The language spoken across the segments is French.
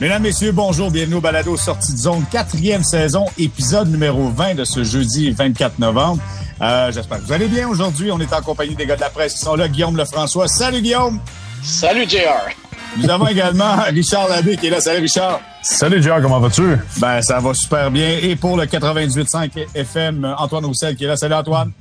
Mesdames, Messieurs, bonjour, bienvenue au Balado Sortie de zone, quatrième saison, épisode numéro 20 de ce jeudi 24 novembre. Euh, J'espère que vous allez bien aujourd'hui. On est en compagnie des gars de la presse qui sont là. Guillaume Lefrançois. Salut Guillaume! Salut JR! Nous avons également Richard Labbé qui est là. Salut Richard! Salut JR, comment vas-tu? Ben, ça va super bien. Et pour le 98.5 FM, Antoine Roussel qui est là. Salut Antoine!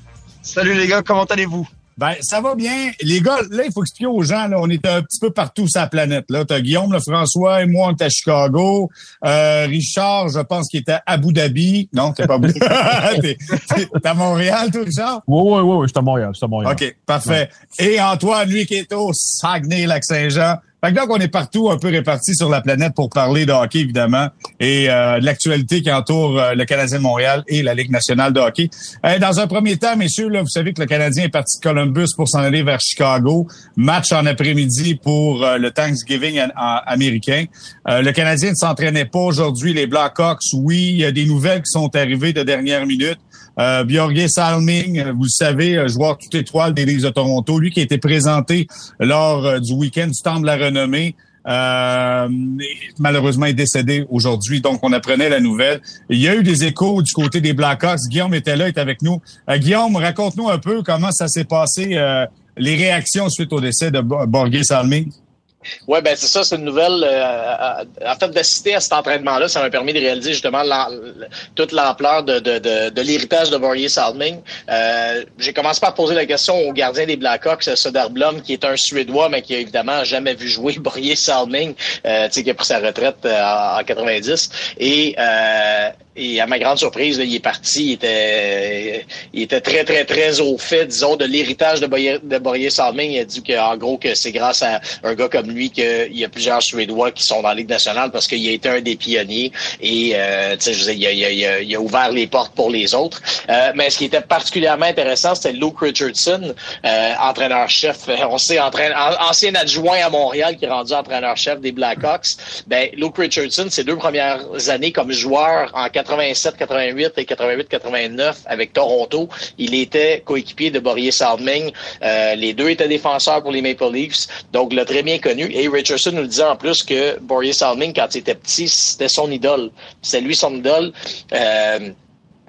Salut les gars, comment allez-vous? Ben, ça va bien. Les gars, là, il faut expliquer aux gens, là, on est un petit peu partout sur la planète. Là, t'as Guillaume, le François et moi, on est à Chicago. Euh, Richard, je pense qu'il était à Abu Dhabi. Non, t'es pas à Abu Dhabi. t'es, à Montréal, toi, Richard? Oui, oui, oui, oui, je suis à Montréal, je suis à Montréal. OK, parfait. Et Antoine, lui, qui est au Saguenay-Lac-Saint-Jean. Fait que donc, on est partout un peu répartis sur la planète pour parler de hockey, évidemment, et euh, de l'actualité qui entoure euh, le Canadien de Montréal et la Ligue nationale de hockey. Euh, dans un premier temps, messieurs, là, vous savez que le Canadien est parti de Columbus pour s'en aller vers Chicago. Match en après-midi pour le Thanksgiving américain. le Canadien ne s'entraînait pas aujourd'hui. Les Blackhawks, oui, il y a des nouvelles qui sont arrivées de dernière minute. Euh, Salming, vous le savez, joueur toute étoile des Leafs de Toronto, lui qui a été présenté lors euh, du week-end du temps de la renommée. Euh, malheureusement est décédé aujourd'hui, donc on apprenait la nouvelle. Il y a eu des échos du côté des Blackhawks. Guillaume était là, est avec nous. Euh, Guillaume, raconte-nous un peu comment ça s'est passé, euh, les réactions suite au décès de Borgé Salming. Oui, ben c'est ça, c'est une nouvelle. Euh, en fait, d'assister à cet entraînement-là, ça m'a permis de réaliser justement toute l'ampleur de, l'héritage de Borje Salming. Euh, J'ai commencé par poser la question au gardien des Blackhawks, Söderblom, qui est un Suédois, mais qui a évidemment jamais vu jouer Borje Salming, euh, qui a pris sa retraite en, en 90. Et et à ma grande surprise, il est parti. Il était, il était très, très, très au fait, disons, de l'héritage de Boyer, de Boyer Salming. Il a dit qu'en gros, que c'est grâce à un gars comme lui qu'il y a plusieurs Suédois qui sont dans la Ligue nationale parce qu'il a été un des pionniers et, euh, tu sais, il, a, il, a, il, a, ouvert les portes pour les autres. Euh, mais ce qui était particulièrement intéressant, c'était Luke Richardson, euh, entraîneur-chef. On sait, entraîne, ancien adjoint à Montréal qui est rendu entraîneur-chef des Blackhawks. Ben, Luke Richardson, ses deux premières années comme joueur en 87, 88 et 88, 89 avec Toronto. Il était coéquipier de Borje Salming. Euh, les deux étaient défenseurs pour les Maple Leafs, donc le très bien connu. Et Richardson nous disait en plus que Borje Salming, quand il était petit, c'était son idole. C'est lui son idole. Euh,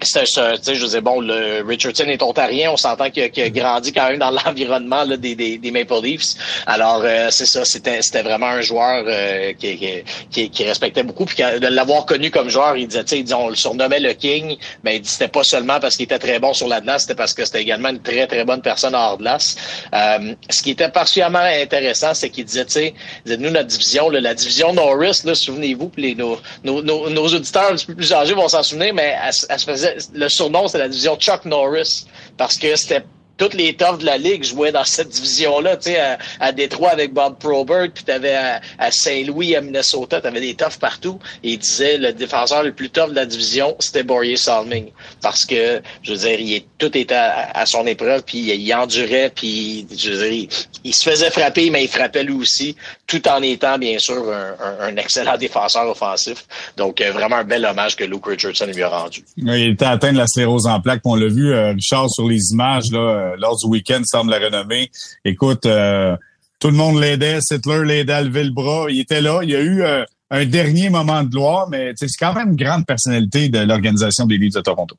c'est tu sais, je disais, bon, le Richardson est ontarien, on s'entend qu'il a, grandi quand même dans l'environnement des, des, des, Maple Leafs. Alors, euh, c'est ça, c'était, vraiment un joueur euh, qui, qui, qui, respectait beaucoup. Puis de l'avoir connu comme joueur, il disait, tu sais, on le surnommait le King, mais il dit c'était pas seulement parce qu'il était très bon sur la glace, c'était parce que c'était également une très, très bonne personne hors glace. Euh, ce qui était particulièrement intéressant, c'est qu'il disait, tu sais, nous, notre division, la division Norris, là, souvenez-vous, les, nos, nos, nos, auditeurs un petit peu plus âgés vont s'en souvenir, mais elle se faisait le surnom, c'est la division Chuck Norris, parce que c'était toutes les toughs de la ligue jouaient dans cette division-là, tu sais, à, à, Détroit avec Bob Probert, puis t'avais à, à Saint-Louis, à Minnesota, t'avais des toughs partout. Et il disait le défenseur le plus tough de la division, c'était Borje Salming, parce que, je veux dire, il, tout était à, son épreuve, puis il, endurait, puis je veux dire, il, se faisait frapper, mais il frappait lui aussi, tout en étant bien sûr un, un, excellent défenseur offensif. Donc euh, vraiment un bel hommage que Luke Richardson lui a rendu. il était atteint de la sclérose en plaques, on l'a vu, euh, Richard, sur les images là euh, lors du week-end, semble la renommer. Écoute, euh, tout le monde l'aidait, Sittler l'aidait à lever le bras. Il était là. Il y a eu euh, un dernier moment de gloire, mais c'est quand même une grande personnalité de l'organisation des Leafs de Toronto.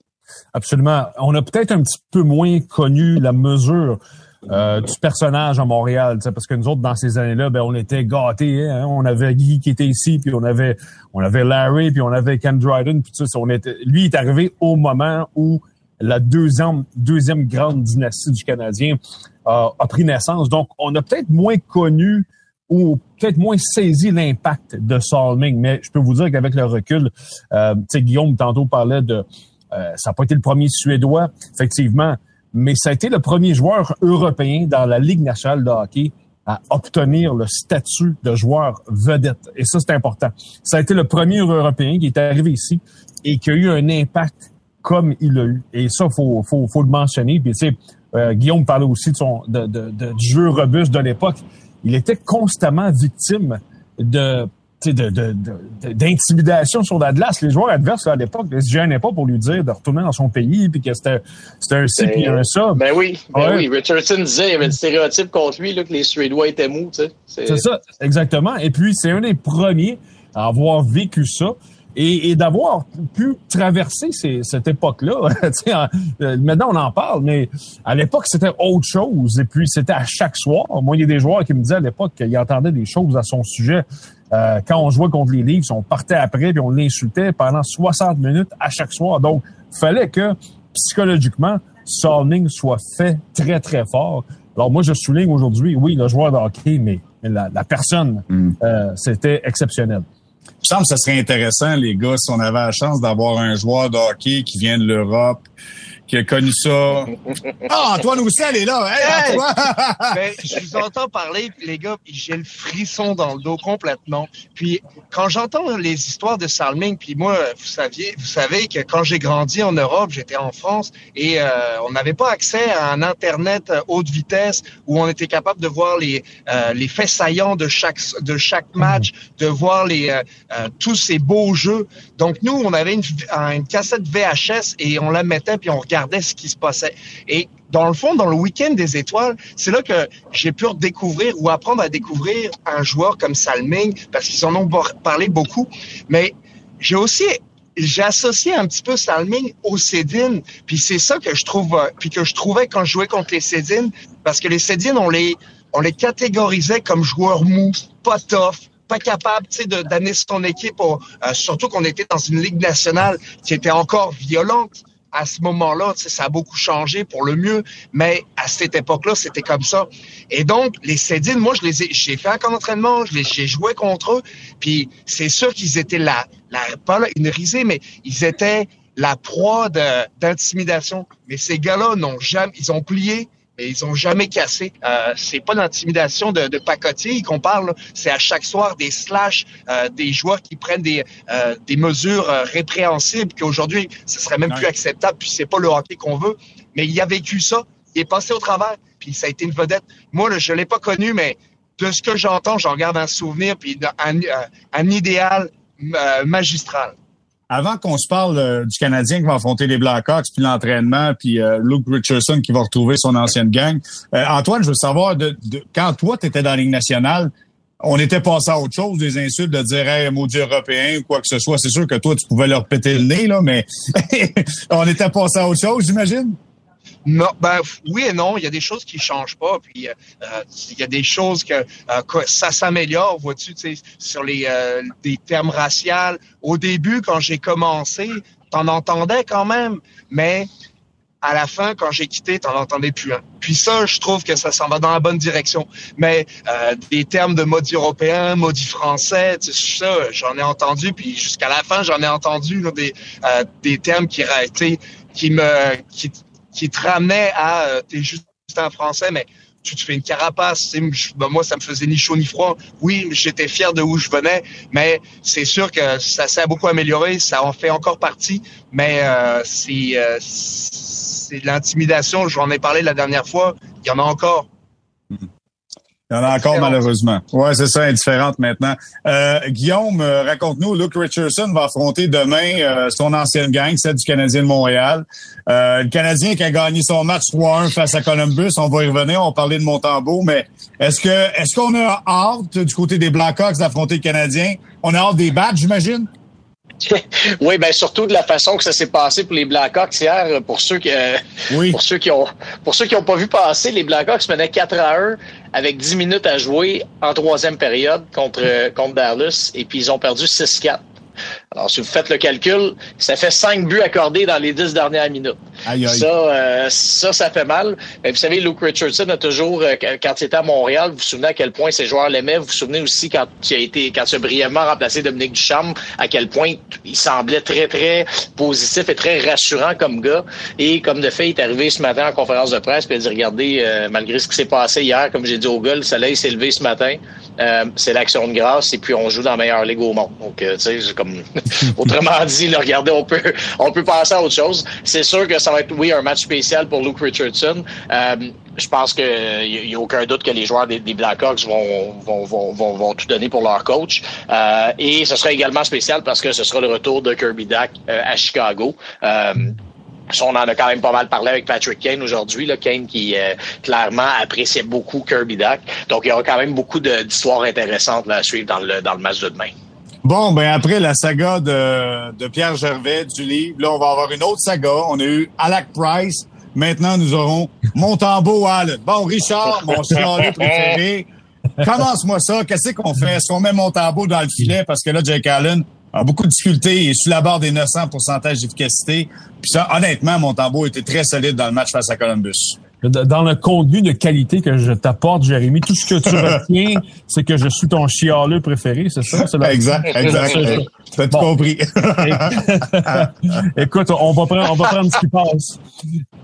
Absolument. On a peut-être un petit peu moins connu la mesure du personnage à Montréal, parce que nous autres, dans ces années-là, ben, on était gâtés. Hein. On avait Guy qui était ici, puis on avait on avait Larry, puis on avait Ken Dryden, puis tout ça. On était, lui est arrivé au moment où la deuxième, deuxième grande dynastie du Canadien a pris naissance. Donc, on a peut-être moins connu ou peut-être moins saisi l'impact de Salming, mais je peux vous dire qu'avec le recul, euh, Guillaume tantôt parlait de, euh, ça n'a pas été le premier Suédois, effectivement, mais ça a été le premier joueur européen dans la Ligue nationale de hockey à obtenir le statut de joueur vedette. Et ça, c'est important. Ça a été le premier Européen qui est arrivé ici et qui a eu un impact comme il l'a eu. Et ça, faut, faut, faut le mentionner. Puis, tu sais, euh, Guillaume parlait aussi de son, de, de, de du jeu robuste de l'époque. Il était constamment victime de d'intimidation sur la glace. Les joueurs adverses à l'époque ne se gênaient pas pour lui dire de retourner dans son pays puis que c'était un ci puis un ça. Ben oui, ben oui. Richardson disait qu'il y avait un stéréotype contre lui là, que les Suédois étaient mous. C'est ça, exactement. Et puis c'est un des premiers avoir vécu ça et, d'avoir pu traverser cette époque-là. Euh, maintenant, on en parle, mais à l'époque, c'était autre chose. Et puis, c'était à chaque soir. Moi, il y a des joueurs qui me disaient à l'époque qu'ils entendaient des choses à son sujet. Euh, quand on jouait contre les Leafs, on partait après puis on l'insultait pendant 60 minutes à chaque soir. Donc, fallait que psychologiquement, Salming soit fait très, très fort. Alors moi, je souligne aujourd'hui, oui, le joueur de hockey, mais, la, personne, mm. euh, c'était exceptionnel. Je semble que ce serait intéressant, les gars, si on avait la chance d'avoir un joueur de hockey qui vient de l'Europe, qui a connu ça. Ah, Antoine aussi, elle est là. Hey, ben, je vous entends parler, les gars, puis j'ai le frisson dans le dos complètement. Puis quand j'entends les histoires de Salming, puis moi, vous saviez, vous savez que quand j'ai grandi en Europe, j'étais en France et euh, on n'avait pas accès à un internet euh, haute vitesse où on était capable de voir les euh, les faits saillants de chaque de chaque match, de voir les tous ces beaux jeux. Donc nous, on avait une, une cassette VHS et on la mettait puis on regardait ce qui se passait. Et dans le fond, dans le week-end des étoiles, c'est là que j'ai pu redécouvrir ou apprendre à découvrir un joueur comme Salming, parce qu'ils en ont parlé beaucoup. Mais j'ai aussi j'ai associé un petit peu Salming au Cédine, puis c'est ça que je trouve, euh, puis que je trouvais quand je jouais contre les Cédines, parce que les Cédines, on les, on les catégorisait comme joueurs mous, pas tough, pas capable, sais, d'amener son équipe, euh, surtout qu'on était dans une ligue nationale qui était encore violente à ce moment-là, ça a beaucoup changé pour le mieux, mais à cette époque-là, c'était comme ça. Et donc, les Cédines, moi, je les ai, j'ai fait un camp d'entraînement, j'ai joué contre eux, puis c'est sûr qu'ils étaient là, la, pas une risée, mais ils étaient la proie d'intimidation. Mais ces gars-là n'ont jamais, ils ont plié, mais ils ont jamais cassé. Euh, c'est pas d'intimidation de, de pacotille qu'on parle. C'est à chaque soir des slash, euh, des joueurs qui prennent des, euh, des mesures euh, répréhensibles qu'aujourd'hui ce serait même plus acceptable. Puis c'est pas le hockey qu'on veut. Mais il a vécu ça. Il est passé au travers. Puis ça a été une vedette. Moi, là, je l'ai pas connu, mais de ce que j'entends, j'en garde un souvenir puis un, un idéal magistral avant qu'on se parle euh, du Canadien qui va affronter les Blackhawks, puis l'entraînement, puis euh, Luke Richardson qui va retrouver son ancienne gang, euh, Antoine, je veux savoir, de, quand toi, tu étais dans la Ligue nationale, on était passé à autre chose, des insultes de dire hey, maudit européen ou quoi que ce soit. C'est sûr que toi, tu pouvais leur péter le nez, là, mais on était passé à autre chose, j'imagine? Ben oui et non. Il y a des choses qui changent pas, puis euh, il y a des choses que, euh, ça s'améliore, vois-tu, sur les euh, des termes raciaux. Au début, quand j'ai commencé, t'en entendais quand même, mais à la fin, quand j'ai quitté, t'en entendais plus un. Puis ça, je trouve que ça s'en va dans la bonne direction. Mais euh, des termes de maudit européen, maudit français, ça, j'en ai entendu. Puis jusqu'à la fin, j'en ai entendu des euh, des termes qui, qui me qui, qui te ramenait à euh, t'es juste un français, mais tu te fais une carapace. Ben, moi, ça me faisait ni chaud ni froid. Oui, j'étais fier de où je venais, mais c'est sûr que ça s'est beaucoup amélioré. Ça en fait encore partie, mais euh, c'est euh, c'est de l'intimidation. J'en ai parlé la dernière fois. Il y en a encore. Mm-hmm. Il y en a encore malheureusement. Ouais, c'est ça, indifférente maintenant. Euh, Guillaume, euh, raconte-nous, Luke Richardson va affronter demain euh, son ancienne gang, celle du Canadien de Montréal. Euh, le Canadien qui a gagné son match 3-1 face à Columbus, on va y revenir, on va parler de Montembeau, mais est-ce que est-ce qu'on a hâte du côté des Blackhawks d'affronter le Canadien? On a hâte des badges, j'imagine? oui, ben surtout de la façon que ça s'est passé pour les Blackhawks hier. Pour ceux qui, euh, pour ceux qui ont, pour ceux qui ont pas vu passer, les Blackhawks menaient 4 à 1 avec 10 minutes à jouer en troisième période contre contre Dallas et puis ils ont perdu 6-4. Alors, si vous faites le calcul, ça fait cinq buts accordés dans les dix dernières minutes. Ça, euh, ça, ça fait mal. Mais vous savez, Luke Richardson a toujours, euh, quand il était à Montréal, vous vous souvenez à quel point ses joueurs l'aimaient. Vous vous souvenez aussi quand il a été, quand il a brièvement remplacé Dominique Duchamp, à quel point il semblait très, très positif et très rassurant comme gars. Et comme de fait, il est arrivé ce matin en conférence de presse, puis il a dit, regardez, euh, malgré ce qui s'est passé hier, comme j'ai dit au gars, le soleil s'est levé ce matin. c'est l'action de grâce et puis on joue dans la meilleure ligue au monde. Donc, tu sais, comme Autrement dit, regardez, on peut, on peut passer à autre chose. C'est sûr que ça va être, oui, un match spécial pour Luke Richardson. Euh, je pense qu'il n'y a, aucun doute que les joueurs des, Blackhawks vont, vont, vont, vont, tout donner pour leur coach. Euh, et ce sera également spécial parce que ce sera le retour de Kirby Dack euh, à Chicago. on en a quand même pas mal parlé avec Patrick Kane aujourd'hui, là, Kane qui clairement appréciait beaucoup Kirby Dack. Donc il y aura quand même beaucoup d'histoires intéressantes à suivre dans le, dans le match de demain. Bon, ben après la saga de, de Pierre Gervais du livre, là, on va avoir une autre saga. On a eu Alec Price. Maintenant, nous aurons Montembeau Allen. Bon, Richard, mon chialeux préféré, commence-moi ça. Qu'est-ce qu'on fait? Est-ce qu'on met Montembeau dans le filet? Parce que là, Jake Allen a beaucoup de difficultés. Il est sur la barre des 900% d'efficacité. Puis ça, honnêtement, Montembeau était très solide dans le match face à Columbus dans le contenu de qualité que je t'apporte, Jérémy, tout ce que tu retiens, c'est que je suis ton chialeux préféré, c'est ça? Exact, exact. Tu as tout compris. écoute, on va prendre, on va prendre ce qui passe.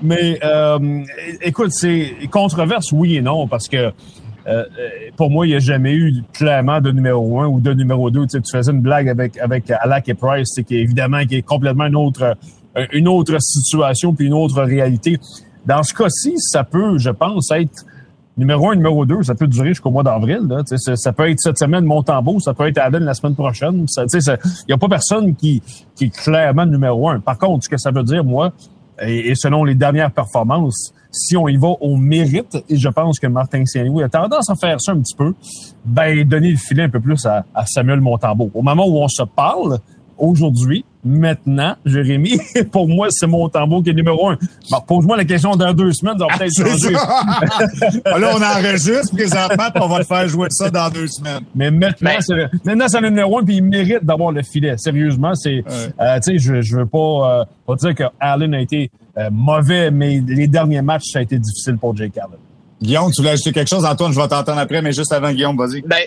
Mais euh, écoute, c'est controverse, oui et non, parce que euh, pour moi, il n'y a jamais eu clairement de numéro un ou de numéro deux. Tu, sais, tu faisais une blague avec avec Alak et Price, qui est évidemment qui est complètement une autre une autre situation puis une autre réalité. Dans ce cas-ci, ça peut, je pense, être numéro un, numéro deux, ça peut durer jusqu'au mois d'avril. Ça, ça peut être cette semaine Montembeau, ça peut être Allen la semaine prochaine. Il n'y a pas personne qui, est clairement numéro un. Par contre, ce que ça veut dire, moi, et, selon les dernières performances, si on y va au mérite, et je pense que Martin Saint-Louis a tendance à faire ça un petit peu, ben donner le filet un peu plus à, à Samuel Montembeau. Au moment où on se parle, aujourd'hui, maintenant, Jérémy, pour moi, c'est mon tambour qui est numéro un. pose-moi la question dans deux semaines, ça va peut-être changer. là, on enregistre présentement, puis on va le faire jouer ça dans deux semaines. Mais maintenant, c'est, maintenant, c'est le numéro un, puis il mérite d'avoir le filet. Sérieusement, c'est, euh, tu sais, je, je veux pas, euh, pas dire que Allen a été euh, mauvais, mais les derniers matchs, ça a été difficile pour Jake Allen. Guillaume, tu voulais ajouter quelque chose? Antoine, je vais t'entendre après, mais juste avant, Guillaume, vas-y. Ben,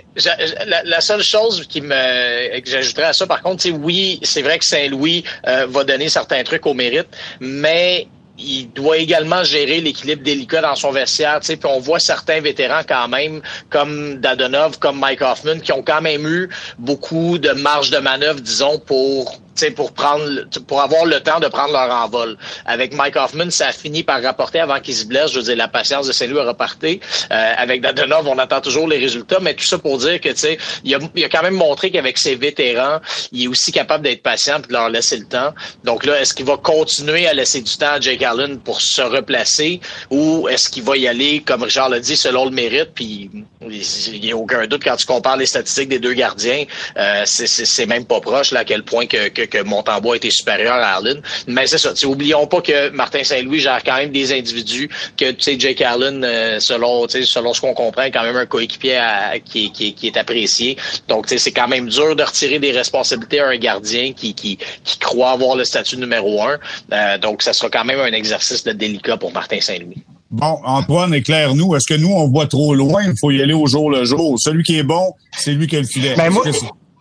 la, seule chose qui me, que j'ajouterais à ça, par contre, c'est oui, c'est vrai que Saint-Louis euh, va donner certains trucs au mérite, mais il doit également gérer l'équilibre délicat dans son vestiaire. Puis on voit certains vétérans quand même, comme Dadonov, comme Mike Hoffman, qui ont quand même eu beaucoup de marge de manœuvre, disons, pour pour prendre pour avoir le temps de prendre leur envol. Avec Mike Hoffman, ça a fini par rapporter avant qu'il se blesse. Je veux dire, la patience de Saint-Louis a reparté. Euh, avec Dadonov, on attend toujours les résultats, mais tout ça pour dire que tu sais, il a, il a quand même montré qu'avec ses vétérans, il est aussi capable d'être patient et de leur laisser le temps. Donc là, est-ce qu'il va continuer à laisser du temps à Jake Allen pour se replacer ou est-ce qu'il va y aller, comme Richard l'a dit, selon le mérite? Puis il n'y a aucun doute quand tu compares les statistiques des deux gardiens, euh, c'est même pas proche là à quel point que, que que Montembois était supérieur à Allen. Mais c'est ça. Oublions pas que Martin Saint-Louis gère quand même des individus que tu sais Jake Allen, euh, selon selon ce qu'on comprend, est quand même un coéquipier qui, qui, qui, est apprécié. Donc c'est quand même dur de retirer des responsabilités à un gardien qui, qui, qui croit avoir le statut numéro un. Euh, donc ça sera quand même un exercice de délicat pour Martin Saint-Louis. Bon, Antoine, éclaire-nous. Est-ce que nous, on voit trop loin? Il faut y aller au jour le jour. Celui qui est bon, c'est lui qui a le filet. Ben, moi,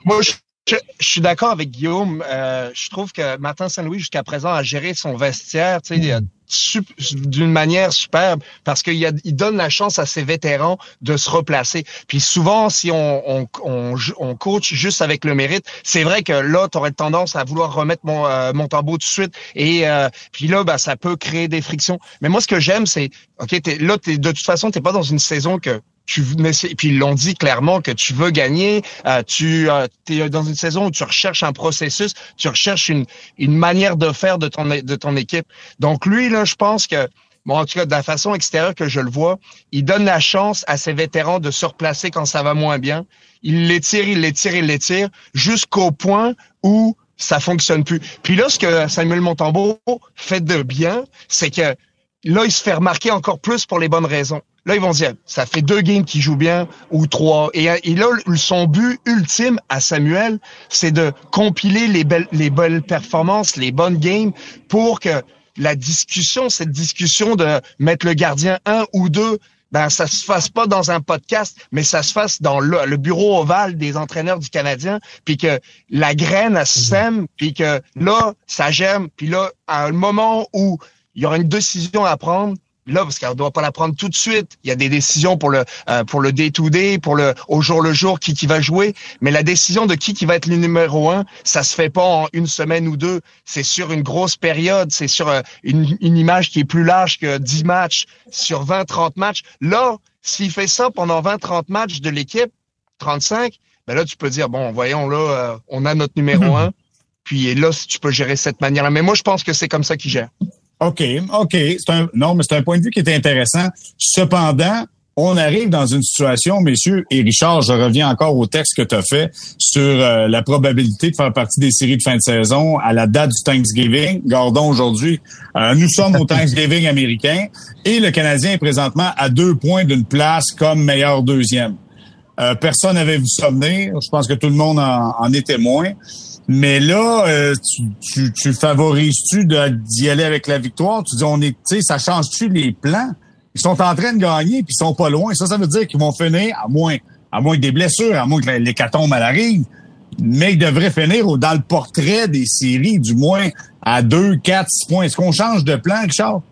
moi, je je, suis d'accord avec Guillaume. Euh, je trouve que Martin Saint-Louis, jusqu'à présent, a géré son vestiaire d'une manière superbe parce qu'il il donne la chance à ses vétérans de se replacer. Puis souvent, si on, on, on, on coach juste avec le mérite, c'est vrai que là, tu aurais tendance à vouloir remettre mon, euh, mon tambour tout de suite. Et euh, puis là, ben, ça peut créer des frictions. Mais moi, ce que j'aime, c'est, OK, es, là, es, de toute façon, tu pas dans une saison que tu mais puis ils l'ont dit clairement que tu veux gagner, euh, tu euh, es dans une saison où tu recherches un processus, tu recherches une une manière de faire de ton de ton équipe. Donc lui là, je pense que bon en tout cas de la façon extérieure que je le vois, il donne la chance à ses vétérans de se replacer quand ça va moins bien. Il les tire, il les tire, il les tire jusqu'au point où ça fonctionne plus. Puis là ce que Samuel Montembeau fait de bien, c'est que là il se fait remarquer encore plus pour les bonnes raisons. Là, ils vont dire, ça fait deux games qu'il joue bien ou trois. Et, et, là, son but ultime à Samuel, c'est de compiler les belles, les belles performances, les bonnes games pour que la discussion, cette discussion de mettre le gardien un ou deux, ben ça se fasse pas dans un podcast, mais ça se fasse dans le, bureau ovale des entraîneurs du Canadien, puis que la graine elle sème, puis que là ça germe, puis là à un moment où il y aura une décision à prendre, là parce qu'elle doit pas la prendre tout de suite. Il y a des décisions pour le euh, pour le day to day, pour le au jour le jour qui qui va jouer, mais la décision de qui qui va être le numéro un, ça se fait pas en une semaine ou deux. C'est sur une grosse période, c'est sur euh, une, une image qui est plus large que 10 matchs, sur 20 30 matchs. Là, s'il fait ça pendant 20 30 matchs de l'équipe, 35, ben là tu peux dire bon, voyons là, euh, on a notre numéro un. Puis là, si tu peux gérer cette manière-là. Mais moi, je pense que c'est comme ça qu'il gère. OK, OK. C'est un, non, mais c'est un point de vue qui est intéressant. Cependant, on arrive dans une situation, messieurs, et Richard, je reviens encore au texte que tu as fait sur euh, la probabilité de faire partie des séries de fin de saison à la date du Thanksgiving. Gardons aujourd'hui, euh, nous sommes au Thanksgiving américain et le Canadien est présentement à deux points d'une place comme meilleur deuxième. Euh, personne n'avait vu ça venir. Je pense que tout le monde en, en est témoin. Mais là, tu, tu, tu favorises-tu d'y aller avec la victoire? Tu dis, on est, tu sais, ça change-tu les plans? Ils sont en train de gagner, puis ils sont pas loin. Ça, ça veut dire qu'ils vont finir, à moins, à moins que des blessures, à moins que l'hécatombe à arrive, mais ils devraient finir dans le portrait des séries, du moins à 2, 4, 6 points. Est-ce qu'on change de plan, Richard?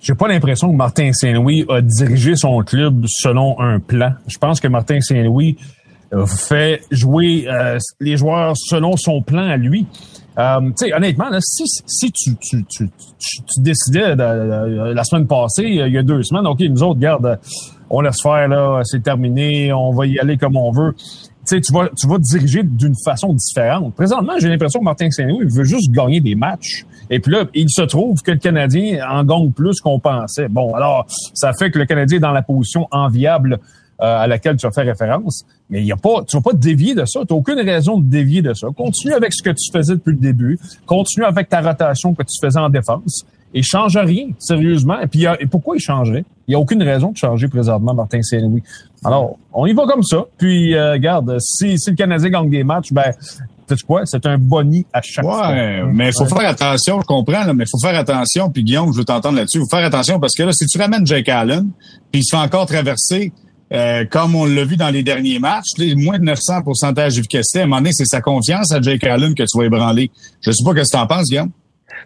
J'ai pas l'impression que Martin Saint-Louis a dirigé son club selon un plan. Je pense que Martin Saint-Louis fait jouer euh, les joueurs selon son plan à lui. Euh, honnêtement, là, si, si tu, tu, tu, tu, décidais la semaine passée, il y a deux semaines, OK, nous autres, garde, on laisse faire, là, c'est terminé, on va y aller comme on veut. Tu vas, tu vas diriger d'une façon différente. Présentement, j'ai l'impression que Martin Saint-Louis veut juste gagner des matchs. Et puis là, il se trouve que le Canadien en gagne plus qu'on pensait. Bon, alors, ça fait que le Canadien est dans la position enviable euh, à laquelle tu as fait référence. Mais il y a pas, tu vas pas dévier de ça. Tu n'as aucune raison de dévier de ça. Continue avec ce que tu faisais depuis le début. Continue avec ta rotation que tu faisais en défense. Et change rien, sérieusement. Et puis, et pourquoi il changerait? Il n'y a aucune raison de changer présentement Martin Saint-Louis. Alors, on y va comme ça. Puis, euh, regarde, si, si le Canadien gagne des matchs, ben? C'est un boni à chaque fois. Ouais, mais il faut faire attention, je comprends, là, mais il faut faire attention. Puis Guillaume, je veux t'entendre là-dessus. Il faut faire attention parce que là, si tu ramènes Jake Allen, puis il se fait encore traverser euh, comme on l'a vu dans les derniers matchs, les moins de 900 pourcentage d'efficacité, à un moment donné, c'est sa confiance à Jake Allen que tu vas ébranler. Je sais pas ce que tu en penses, Guillaume.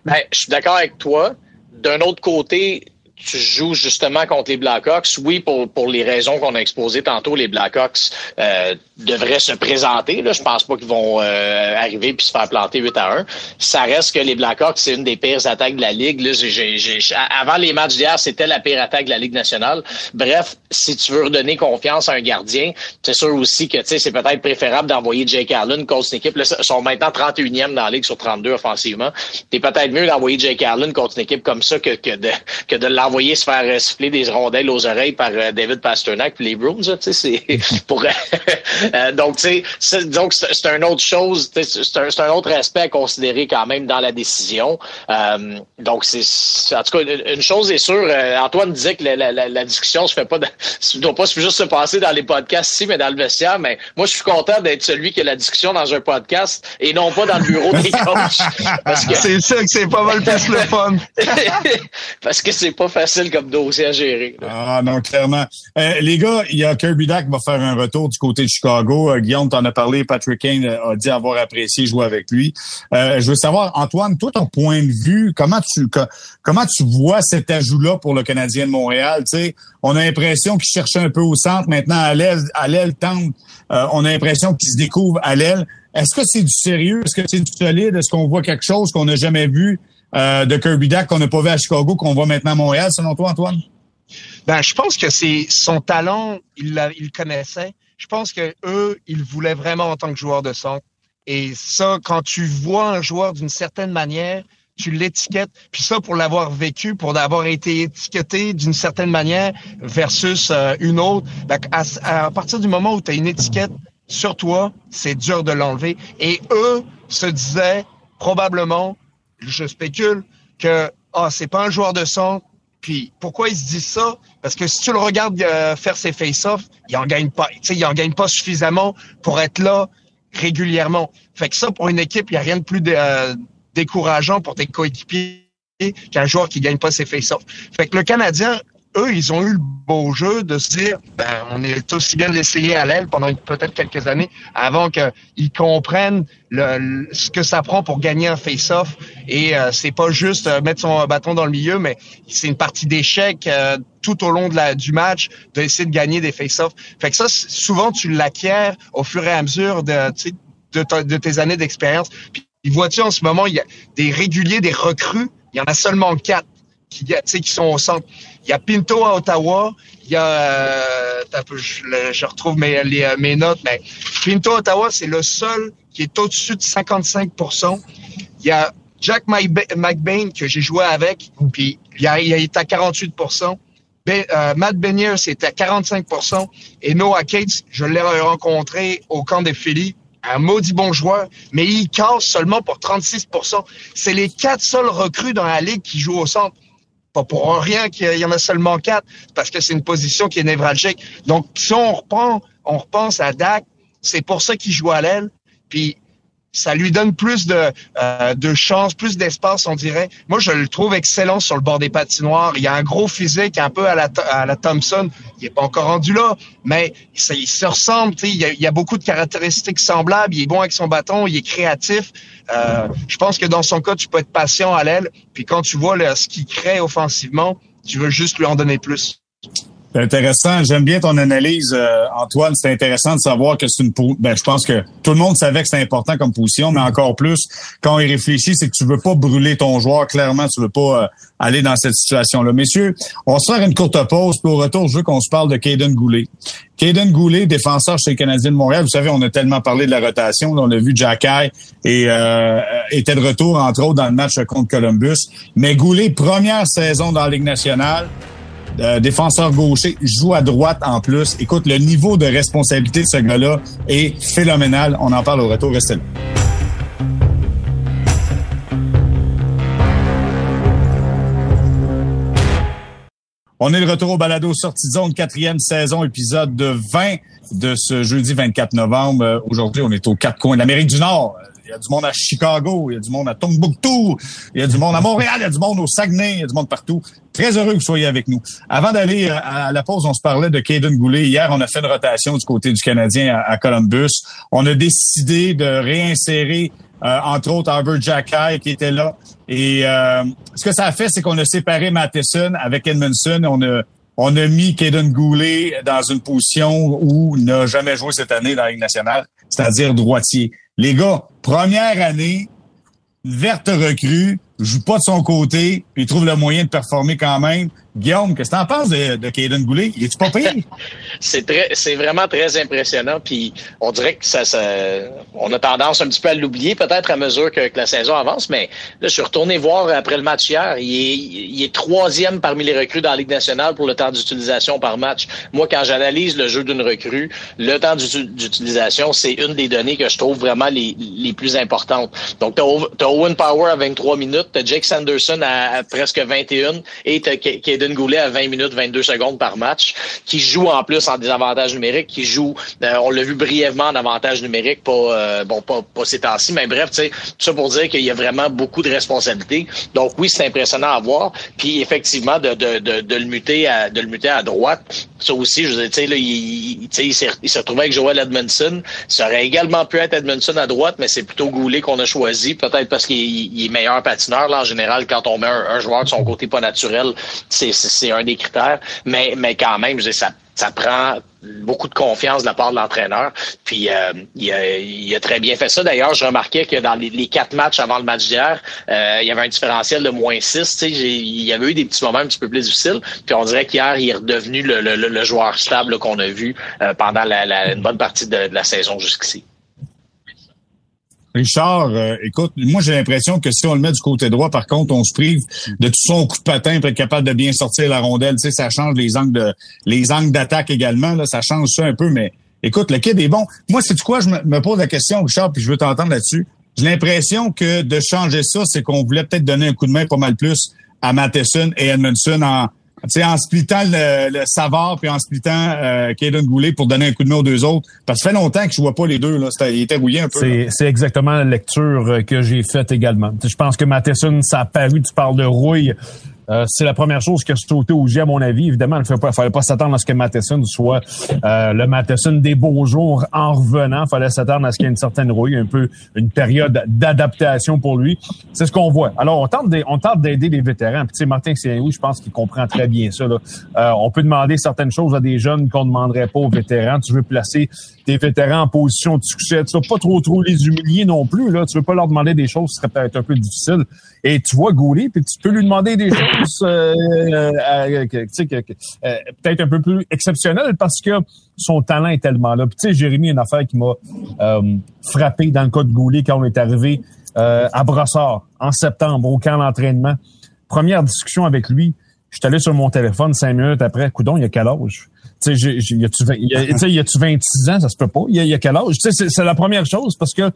Ben, je suis d'accord avec toi. D'un autre côté, tu joues justement contre les Blackhawks. Oui, pour, pour les raisons qu'on a exposées tantôt, les Blackhawks euh, devraient se présenter. Là. Je pense pas qu'ils vont euh, arriver puis se faire planter 8 à 1. Ça reste que les Blackhawks, c'est une des pires attaques de la Ligue. Là, avant les matchs d'hier, c'était la pire attaque de la Ligue nationale. Bref, si tu veux redonner confiance à un gardien, c'est sûr aussi que c'est peut-être préférable d'envoyer Jake Allen contre une équipe. Ils sont maintenant 31e dans la Ligue sur 32 offensivement. C'est peut-être mieux d'envoyer Jake Allen contre une équipe comme ça que, que de, que de l'envoyer se faire euh, siffler des rondelles aux oreilles par euh, David Pasternak puis les Bruins. Tu sais, c'est pour euh, donc tu sais, donc c'est une autre chose. C'est un, un, autre aspect à considérer quand même dans la décision. Euh, donc c'est en tout cas une chose est sûre. Antoine disait que la, la, la, discussion se fait pas, de, doit pas juste se passer dans les podcasts ici, mais dans le vestiaire. Mais moi, je suis content d'être celui qui a la discussion dans un podcast et non pas dans le bureau des coachs. c'est ça que c'est pas mal plus le fun. parce que c'est pas facile comme dossier à gérer. Ah non, clairement. Euh, les gars, il y a Kirby Dack qui va faire un retour du côté de Chicago. Euh, Guillaume t'en a parlé, Patrick Kane a dit avoir apprécié jouer avec lui. Euh, je veux savoir, Antoine, toi, ton point de vue, comment tu comment tu vois cet ajout-là pour le Canadien de Montréal? sais, on a l'impression qu'il cherche un peu au centre, maintenant à l'aile, à tente. on a l'impression qu'il se découvre à l'aile. Est-ce que c'est du sérieux? Est-ce que c'est du solide? Est-ce qu'on voit quelque chose qu'on n'a jamais vu? Euh, de Kirby Dack qu'on n'a pas vu à Chicago, qu'on voit maintenant à Montréal, selon toi, Antoine? Ben, je pense que c'est son talent, il, le connaissait. Je pense que eux, ils voulaient vraiment en tant que joueur de centre. Et ça, quand tu vois un joueur d'une certaine manière, tu l'étiquettes. Puis ça, pour l'avoir vécu, pour avoir été étiqueté d'une certaine manière versus euh, une autre, ben, à, partir du moment où tu as une étiquette sur toi, c'est dur de l'enlever. Et eux se disaient probablement, je spécule que ah c'est pas un joueur de centre. Puis pourquoi ils se disent ça? Parce que si tu le regardes euh, faire ses face-off, il en gagne pas. Il en gagne pas suffisamment pour être là régulièrement. Fait que ça pour une équipe, il y a rien de plus euh, décourageant pour tes coéquipiers qu'un joueur qui gagne pas ses face-off. Fait que le Canadien eux, ils ont eu le beau jeu de se dire, ben, on est aussi bien d'essayer à l'aile pendant peut-être quelques années avant qu'ils comprennent le, ce que ça prend pour gagner un face-off. Et euh, c'est pas juste euh, mettre son bâton dans le milieu, mais c'est une partie d'échec euh, tout au long de la, du match d'essayer de gagner des face-offs. Fait que ça, souvent, tu l'acquiers au fur et à mesure de, de, de tes années d'expérience. Puis vois-tu, en ce moment, il y a des réguliers, des recrues, il y en a seulement quatre qui, qui sont au centre. Il y a Pinto à Ottawa. Il y a, euh, je, je, retrouve mes, les, mes notes, mais Pinto à Ottawa, c'est le seul qui est au-dessus de 55% Il y a Jack McBain que j'ai joué avec, puis il, il est à 48% Ben, euh, Matt Benier, c'était à 45% Et Noah Cates, je l'ai rencontré au camp des Phillies. Un maudit bon joueur, mais il casse seulement pour 36% C'est les quatre seuls recrues dans la ligue qui jouent au centre. Pas pour rien qu'il y en a seulement quatre, parce que c'est une position qui est névralgique. Donc, si on reprend, on repense à Dak, c'est pour ça qu'il joue à l'aile. Puis ça lui donne plus de, euh, de chance, plus d'espace, on dirait. Moi, je le trouve excellent sur le bord des patinoires. Il a un gros physique, un peu à la, à la Thompson. Il n'est pas encore rendu là, mais ça, il se ressemble. Il a, il a beaucoup de caractéristiques semblables. Il est bon avec son bâton, il est créatif. Euh, je pense que dans son cas, tu peux être patient à l'aile. Puis quand tu vois là, ce qu'il crée offensivement, tu veux juste lui en donner plus. C'est intéressant. J'aime bien ton analyse, euh, Antoine. C'est intéressant de savoir que c'est une ben, je pense que tout le monde savait que c'est important comme position, mais encore plus quand il réfléchit, c'est que tu veux pas brûler ton joueur. Clairement, tu veux pas euh, aller dans cette situation-là. Messieurs, on se faire une courte pause. Puis au retour, je veux qu'on se parle de Caden Goulet. Caden Goulet, défenseur chez les Canadiens de Montréal. Vous savez, on a tellement parlé de la rotation. On a vu Jack et euh, était de retour, entre autres, dans le match contre Columbus. Mais Goulet, première saison dans la Ligue nationale. Euh, défenseur gaucher, joue à droite en plus. Écoute, le niveau de responsabilité de ce gars-là est phénoménal. On en parle au retour. Restez là. On est de retour au balado sortie zone, quatrième saison, épisode de 20 de ce jeudi 24 novembre. Euh, aujourd'hui, on est aux quatre coins de l'Amérique du Nord. Il y a du monde à Chicago, il y a du monde à Tombouctou, il y a du monde à Montréal, il y a du monde au Saguenay, il y a du monde partout. Très heureux que vous soyez avec nous. Avant d'aller euh, à la pause, on se parlait de Caden Goulet. Hier, on a fait une rotation du côté du Canadien à, Columbus. On a décidé de réinsérer euh, entre autres Albert Jacky qui était là. Et euh, ce que ça a fait, c'est qu'on a séparé Matheson avec Edmondson. On a on a mis Caden Goulet dans une position où il n'a jamais joué cette année dans la Ligue nationale, c'est-à-dire droitier. Les gars, première année, verte recrue, joue pas de son côté, il trouve le moyen de performer quand même. Guillaume, qu'est-ce que t'en penses de, de Caden Goulet? Il est-tu pas pire? c'est très, c'est vraiment très impressionnant. Puis on dirait que ça, on a tendance un petit peu à l'oublier peut-être à mesure que, la saison avance. Mais là, je suis retourné voir après le match hier. Il est, il est troisième parmi les recrues dans la Ligue nationale pour le temps d'utilisation par match. Moi, quand j'analyse le jeu d'une recrue, le temps d'utilisation, c'est une des données que je trouve vraiment les, les plus importantes. Donc, t'as, as Owen Power à 23 minutes, t'as Jake Sanderson à, presque 21 et t'as Caden Goulet à 20 minutes, 22 secondes par match, qui joue en plus en désavantage numérique, qui joue, euh, on l'a vu brièvement en avantage numérique, pas, euh, bon, pas, pas ces temps-ci, mais bref, tu sais, tout ça pour dire qu'il y a vraiment beaucoup de responsabilités. Donc oui, c'est impressionnant à voir. Puis effectivement, de, de, de, de, le muter à, de le muter à droite, ça aussi, je veux dire, là, il, il, il s'est retrouvé avec Joel Edmondson. Ça aurait également pu être Edmondson à droite, mais c'est plutôt Goulet qu'on a choisi, peut-être parce qu'il est meilleur patineur. Là, en général, quand on met un, un joueur de son côté pas naturel, c'est c'est un des critères, mais, mais quand même, je ça, ça prend beaucoup de confiance de la part de l'entraîneur. Puis euh, il, a, il, a, très bien fait ça. D'ailleurs, je remarquais que dans les, quatre matchs avant le match d'hier, euh, il y avait un différentiel de moins 6. Il y avait eu des petits moments un petit peu plus difficiles. Puis on dirait qu'hier, il est redevenu le, le, le joueur stable qu'on a vu euh, pendant la, la, une bonne partie de la saison jusqu'ici. Richard, euh, écoute, moi j'ai l'impression que si on le met du côté droit, par contre, on se prive de tout son coup de patin pour être capable de bien sortir la rondelle. Tu sais, ça change les angles de les angles d'attaque également. Là, ça change ça un peu, mais écoute, le kid est bon. Moi, c'est quoi, je me, pose la question, Richard, puis je veux t'entendre là-dessus. J'ai l'impression que de changer ça, c'est qu'on voulait peut-être donner un coup de main pas mal plus à Matheson et Edmondson en, sais, en splittant le, le Savard puis en splittant euh, Goulet pour donner un coup de main aux deux autres. Parce que ça fait longtemps que je vois pas les deux. Là. Il était rouillé un peu. C'est exactement la lecture euh, que j'ai faite également. Je pense que Matheson, ça a paru, tu parles de rouille. Euh, c'est la première chose qui a sauté au jet, à mon avis. Évidemment, il ne fallait pas s'attendre à ce que Matheson soit euh, le Matheson des beaux jours en revenant. Il fallait s'attendre à ce qu'il y ait une certaine rouille, un peu une période d'adaptation pour lui. C'est ce qu'on voit. Alors, on tente, on tente d'aider les vétérans. Puis, tu sais, Martin oui, je pense qu'il comprend très bien ça. Là. Euh, on peut demander certaines choses à des jeunes qu'on ne demanderait pas aux vétérans. Tu veux placer tes vétérans en position de succès. Tu vas pas trop trop les humilier non plus. Là. Tu veux pas leur demander des choses qui seraient peut-être un peu difficiles. Et tu vois Goulet, puis tu peux lui demander des choses euh, euh, euh, peut-être un peu plus exceptionnelles parce que son talent est tellement là. Tu sais, Jérémy, une affaire qui m'a frappé dans le cas de Goulet quand on est arrivé à Brossard en septembre au camp d'entraînement. Première discussion avec lui, Je suis allé sur mon téléphone cinq minutes après. Coudon, il y a quel âge? Tu sais, y a-tu y a, 26 ans? Ça se peut pas. Il y a, quel âge? Tu sais, c'est la première chose parce que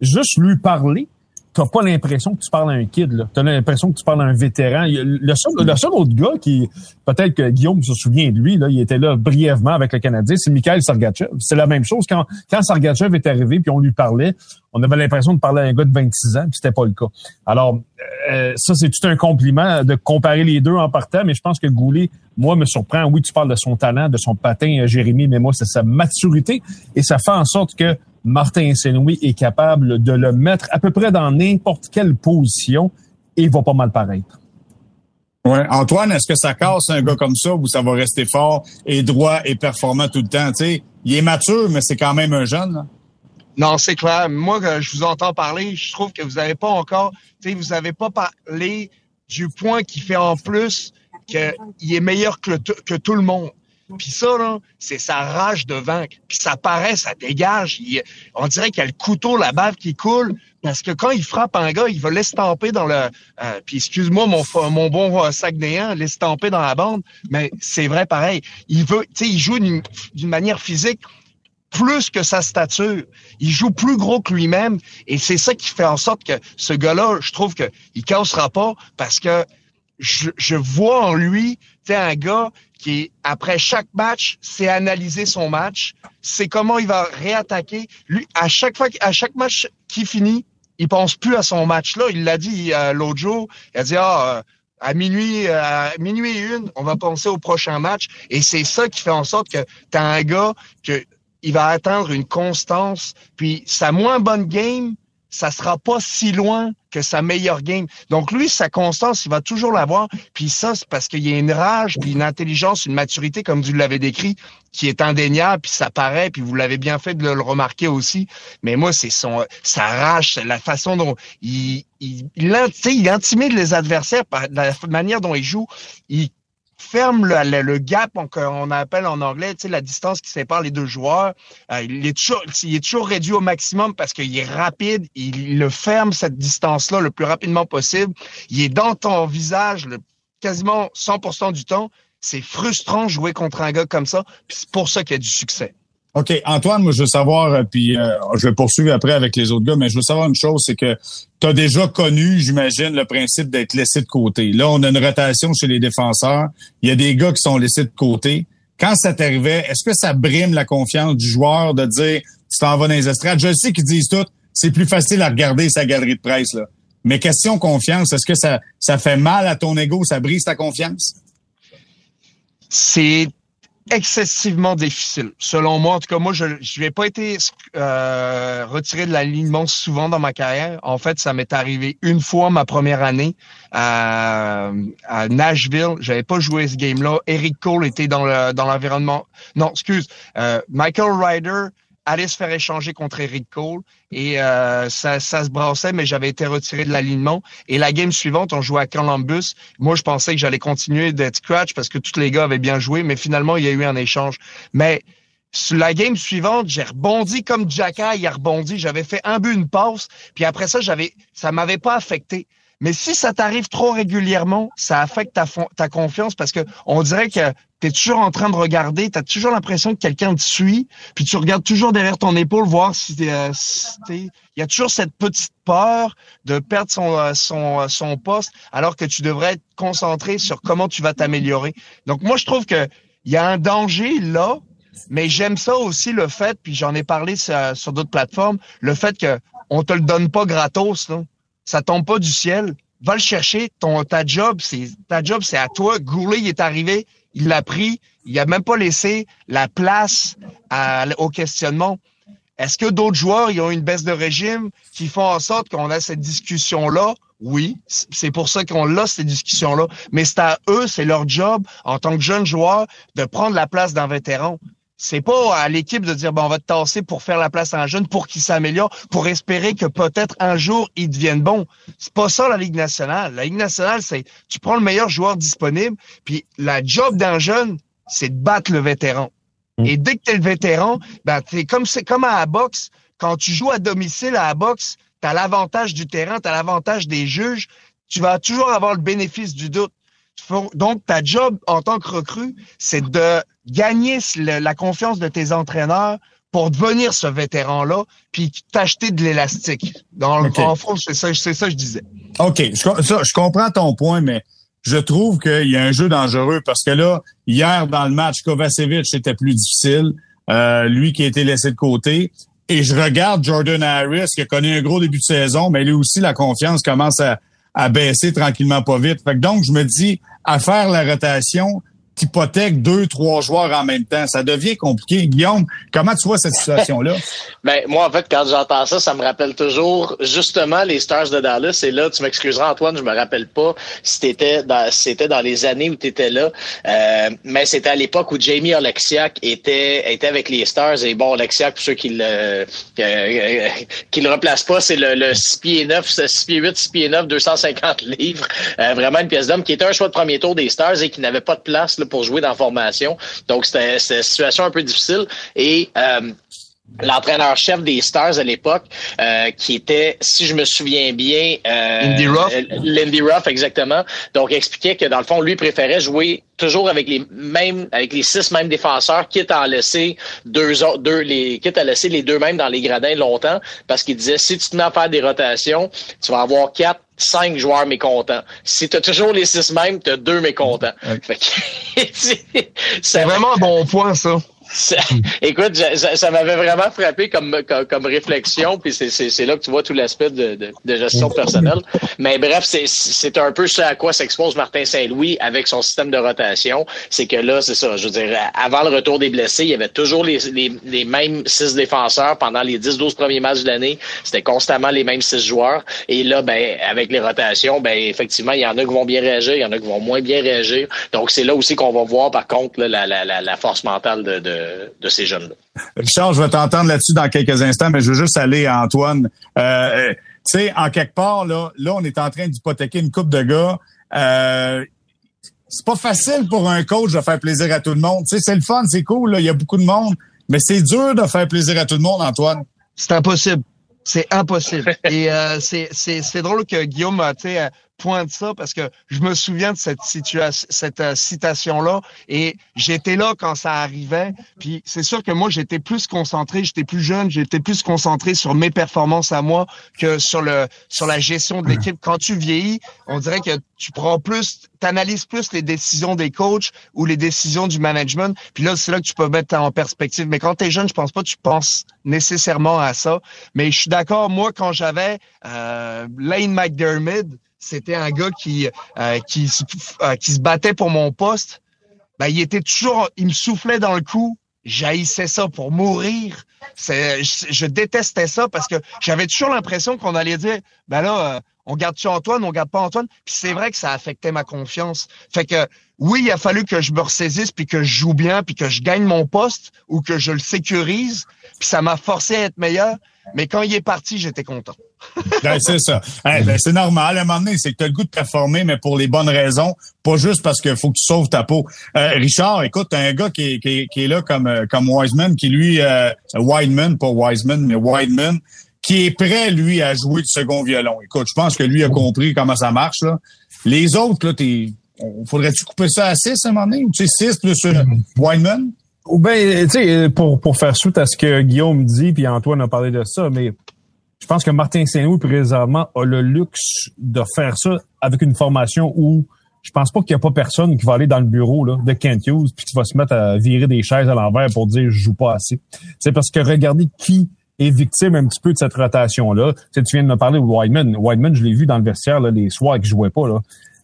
juste lui parler, t'as pas l'impression que tu parles à un kid, là. T'as l'impression que tu parles à un vétéran. Le seul, le seul autre gars qui, peut-être que Guillaume se souvient de lui, là, il était là brièvement avec le Canadien, c'est Mikhail Sargachev. C'est la même chose quand, quand Sargachev est arrivé puis on lui parlait, on avait l'impression de parler à un gars de 26 ans puis c'était pas le cas. Alors, euh, ça, c'est tout un compliment de comparer les deux en partant, mais je pense que Goulet, moi, me surprend. Oui, tu parles de son talent, de son patin, euh, Jérémy, mais moi, c'est sa maturité et ça fait en sorte que Martin saint est capable de le mettre à peu près dans n'importe quelle position et il va pas mal paraître. Ouais. Antoine, est-ce que ça casse un gars comme ça ou ça va rester fort et droit et performant tout le temps? sais, il est mature, mais c'est quand même un jeune. Non, c'est clair. Moi, je vous entends parler, je trouve que vous n'avez pas encore, tu sais, vous n'avez pas parlé du point qui fait en plus qu'il est meilleur que, que tout le monde. Puis ça, c'est sa rage de vaincre. Puis ça paraît, ça dégage. on dirait qu'il y a le couteau, la bave qui coule. Parce que quand il frappe un gars, il va l'estamper dans le... Euh, puis excuse-moi, mon, bon euh, sac néant, l'estamper dans la bande. Mais c'est vrai pareil. Il veut, tu sais, il joue d'une manière physique plus que sa stature. Il joue plus gros que lui-même. Et c'est ça qui fait en sorte que ce gars-là, je trouve qu'il cassera pas parce que je, je vois en lui, un gars qui, après chaque match, c'est analyser son match, c'est comment il va réattaquer. Lui, à chaque fois, à chaque match qui finit, il pense plus à son match. Là, il l'a dit euh, l'autre jour. Il a dit ah. Euh, à minuit, euh, à minuit et une, on va penser au prochain match. Et c'est ça qui fait en sorte que tu as un gars que il va atteindre une constance. Puis sa moins bonne game, ça sera pas si loin que sa meilleure game. Donc lui, sa constance, il va toujours l'avoir. Puis ça, c'est parce qu'il y a une rage, puis une intelligence, une maturité, comme vous l'avez décrit, qui est indéniable, puis ça paraît, puis vous l'avez bien fait de le remarquer aussi. Mais moi, c'est son sa rage, la façon dont il, il, il, intimide les adversaires par la manière dont il joue. Ferme le, le, gap qu'on appelle en anglais, tu sais, la distance qui sépare les deux joueurs. Euh, il, est toujours, il est toujours réduit au maximum parce qu'il est rapide. Il le ferme cette distance-là le plus rapidement possible. Il est dans ton visage le, quasiment 100% du temps. C'est frustrant jouer contre un gars comme ça. c'est pour ça qu'il y a du succès. OK, Antoine, moi je veux savoir, euh, puis euh, je vais poursuivre après avec les autres gars, mais je veux savoir une chose, c'est que tu as déjà connu, j'imagine, le principe d'être laissé de côté. Là, on a une rotation chez les défenseurs. Il y a des gars qui sont laissés de côté. Quand ça t'arrivait, est-ce que ça brime la confiance du joueur de dire tu t'en vas dans les estrades? Je sais qu'ils disent tout, c'est plus facile à regarder sa galerie de presse, là. Mais question confiance, est-ce que ça, ça fait mal à ton ego, ça brise ta confiance? C'est excessivement difficile. Selon moi, en tout cas, moi, je n'ai pas été euh, retiré de l'alignement souvent dans ma carrière. En fait, ça m'est arrivé une fois ma première année à, à Nashville. J'avais pas joué ce game-là. Eric Cole était dans le dans l'environnement. Non, excuse. Euh, Michael Ryder allait se faire échanger contre Eric Cole et euh, ça, ça se brassait, mais j'avais été retiré de l'alignement. Et la game suivante, on jouait à Columbus. Moi, je pensais que j'allais continuer d'être scratch parce que tous les gars avaient bien joué, mais finalement, il y a eu un échange. Mais la game suivante, j'ai rebondi comme Jacka, il a rebondi. J'avais fait un but, une passe, puis après ça, j'avais, ça m'avait pas affecté. Mais si ça t'arrive trop régulièrement, ça affecte ta, confiance parce que on dirait que tu es toujours en train de regarder, tu as toujours l'impression que quelqu'un te suit, puis tu regardes toujours derrière ton épaule voir si euh, il y a toujours cette petite peur de perdre son, euh, son, euh, son poste alors que tu devrais être concentré sur comment tu vas t'améliorer. Donc moi je trouve que il y a un danger là, mais j'aime ça aussi le fait, puis j'en ai parlé sur, sur d'autres plateformes, le fait que on te le donne pas gratos là ça tombe pas du ciel. Va le chercher. Ton, ta job, c'est, ta job, c'est à toi. Goulet, est arrivé, il l'a pris. Il a même pas laissé la place au questionnement. Est-ce que d'autres joueurs, ils ont une baisse de régime qui font en sorte qu'on a cette discussion-là? Oui, c'est pour ça qu'on a cette discussion-là. Mais c'est à eux, c'est leur job en tant que jeune joueur de prendre la place d'un vétéran. C'est pas à l'équipe de dire bon on va te tasser pour faire la place à un jeune pour qu'il s'améliore, pour espérer que peut-être un jour il devienne bon. C'est pas ça la Ligue nationale. La Ligue nationale, c'est tu prends le meilleur joueur disponible, puis la job d'un jeune, c'est de battre le vétéran. Mm. Et dès que tu es le vétéran, ben t'es comme c'est comme à la boxe, quand tu joues à domicile à la boxe, tu as l'avantage du terrain, tu as l'avantage des juges, tu vas toujours avoir le bénéfice du doute Donc, ta job en tant que recrue, c'est de gagner la confiance de tes entraîneurs pour devenir ce vétéran-là, puis t'acheter de l'élastique. Dans le fond, c'est ça, c'est ça que je disais. OK, je, ça, je comprends ton point, mais je trouve qu'il y a un jeu dangereux parce que là, hier dans le match, Kovacevic c'était plus difficile, euh, lui qui a été laissé de côté. Et je regarde Jordan Harris qui a connu un gros début de saison, mais lui aussi la confiance commence à, à baisser tranquillement pas vite. Fait donc je me dis à faire la rotation, hypothèque deux, trois joueurs en même temps. Ça devient compliqué. Guillaume, comment tu vois cette situation-là? ben, moi, en fait, quand j'entends ça, ça me rappelle toujours justement les Stars de Dallas. Et là, tu m'excuseras, Antoine, je me rappelle pas si t'étais dans, c'était dans les années où tu étais là. Euh, mais c'était à l'époque où Jamie Oleksiak était, était avec les Stars. Et bon, Oleksiak, pour ceux qui le, euh, qui le replacent pas, c'est le, le 6 pieds 9, 6 pieds 8, 6 pieds 9, 250 livres. Euh, vraiment une pièce d'homme qui était un choix de premier tour des Stars et qui n'avait pas de place pour jouer dans la formation. Donc, c'était une situation un peu difficile. Et euh, l'entraîneur-chef des Stars à l'époque, euh, qui était, si je me souviens bien, euh, Lindy Ruff. Lindy Ruff, exactement. Donc, expliquait que dans le fond, lui préférait jouer toujours avec les mêmes, avec les six mêmes défenseurs, quitte à en laisser deux, deux, les, quitte à laisser les deux mêmes dans les gradins longtemps, parce qu'il disait si tu te mets à faire des rotations, tu vas avoir quatre cinq joueurs mécontents. Si tu as toujours les six mêmes, tu as deux mécontents. C'est vraiment un bon point, ça. écoute, ça, m'avait vraiment frappé comme, comme, réflexion, puis c'est là que tu vois tout l'aspect de, gestion personnelle. Mais bref, c'est un peu ce à quoi s'expose Martin Saint-Louis avec son système de rotation. C'est que là, c'est ça, je veux dire, avant le retour des blessés, il y avait toujours les, les, les mêmes six défenseurs pendant les 10-12 premiers matchs de l'année. C'était constamment les mêmes six joueurs. Et là, ben, avec les rotations, ben, effectivement, il y en a qui vont bien réagir, il y en a qui vont moins bien réagir. Donc, c'est là aussi qu'on va voir, par contre, la, la, la, la force mentale de, de de, ces jeunes-là. Richard, je vais t'entendre là-dessus dans quelques instants, mais je veux juste aller à Antoine. Euh, tu sais, en quelque part, là, là, on est en train d'hypothéquer une coupe de gars. Euh, c'est pas facile pour un coach de faire plaisir à tout le monde. Tu sais, c'est le fun, c'est cool, il y a beaucoup de monde, mais c'est dur de faire plaisir à tout le monde, Antoine. C'est impossible. C'est impossible. Et euh, c'est drôle que Guillaume, tu sais, pointe ça parce que je me souviens de cette situation, cette euh, citation-là et j'étais là quand ça arrivait. Puis c'est sûr que moi, j'étais plus concentré, j'étais plus jeune, j'étais plus concentré sur mes performances à moi que sur le sur la gestion de l'équipe. Quand tu vieillis, on dirait que tu prends plus, t'analyses plus les décisions des coachs ou les décisions du management. Puis là, c'est là que tu peux mettre en perspective. Mais quand tu es jeune, je pense pas que tu penses nécessairement à ça. Mais je suis d'accord, moi, quand j'avais euh, Lane McDermott, c'était un gars qui euh, qui, euh, qui se battait pour mon poste. Ben, il était toujours, il me soufflait dans le cou. J'haïssais ça pour mourir. Je, je, détestais ça parce que j'avais toujours l'impression qu'on allait dire, ben là, euh, on garde-tu Antoine, on garde pas Antoine? Puis c'est vrai que ça affectait ma confiance. Fait que oui, il a fallu que je me ressaisisse puis que je joue bien puis que je gagne mon poste ou que je le sécurise. Puis ça m'a forcé à être meilleur. Mais quand il est parti, j'étais content. ben, c'est ça. ben, c'est normal. À un moment donné, c'est que tu as le goût de performer, mais pour les bonnes raisons, pas juste parce qu'il faut que tu sauves ta peau. Euh, Richard, écoute, as un gars qui est, qui, qui est là comme, euh, comme Wiseman, qui lui, euh, Wideman, pas Wiseman, mais Wideman, qui est prêt, lui, à jouer du second violon. Écoute, je pense que lui a compris comment ça marche. Là. Les autres, là, t'es. Faudrait-tu couper ça à 6 à un moment donné? Tu sais, 6 plus euh, Wideman? Ou ben, tu sais, pour, pour faire suite à ce que Guillaume dit, puis Antoine a parlé de ça, mais je pense que Martin Saint-Louis, présentement, a le luxe de faire ça avec une formation où je pense pas qu'il y a pas personne qui va aller dans le bureau là, de Kent Hughes puis qui va se mettre à virer des chaises à l'envers pour dire je joue pas assez. C'est parce que regardez qui est victime un petit peu de cette rotation-là. Tu, tu viens de me parler de Whiteman. Whiteman, je l'ai vu dans le vestiaire là, les soirs qu'il jouait pas. Là.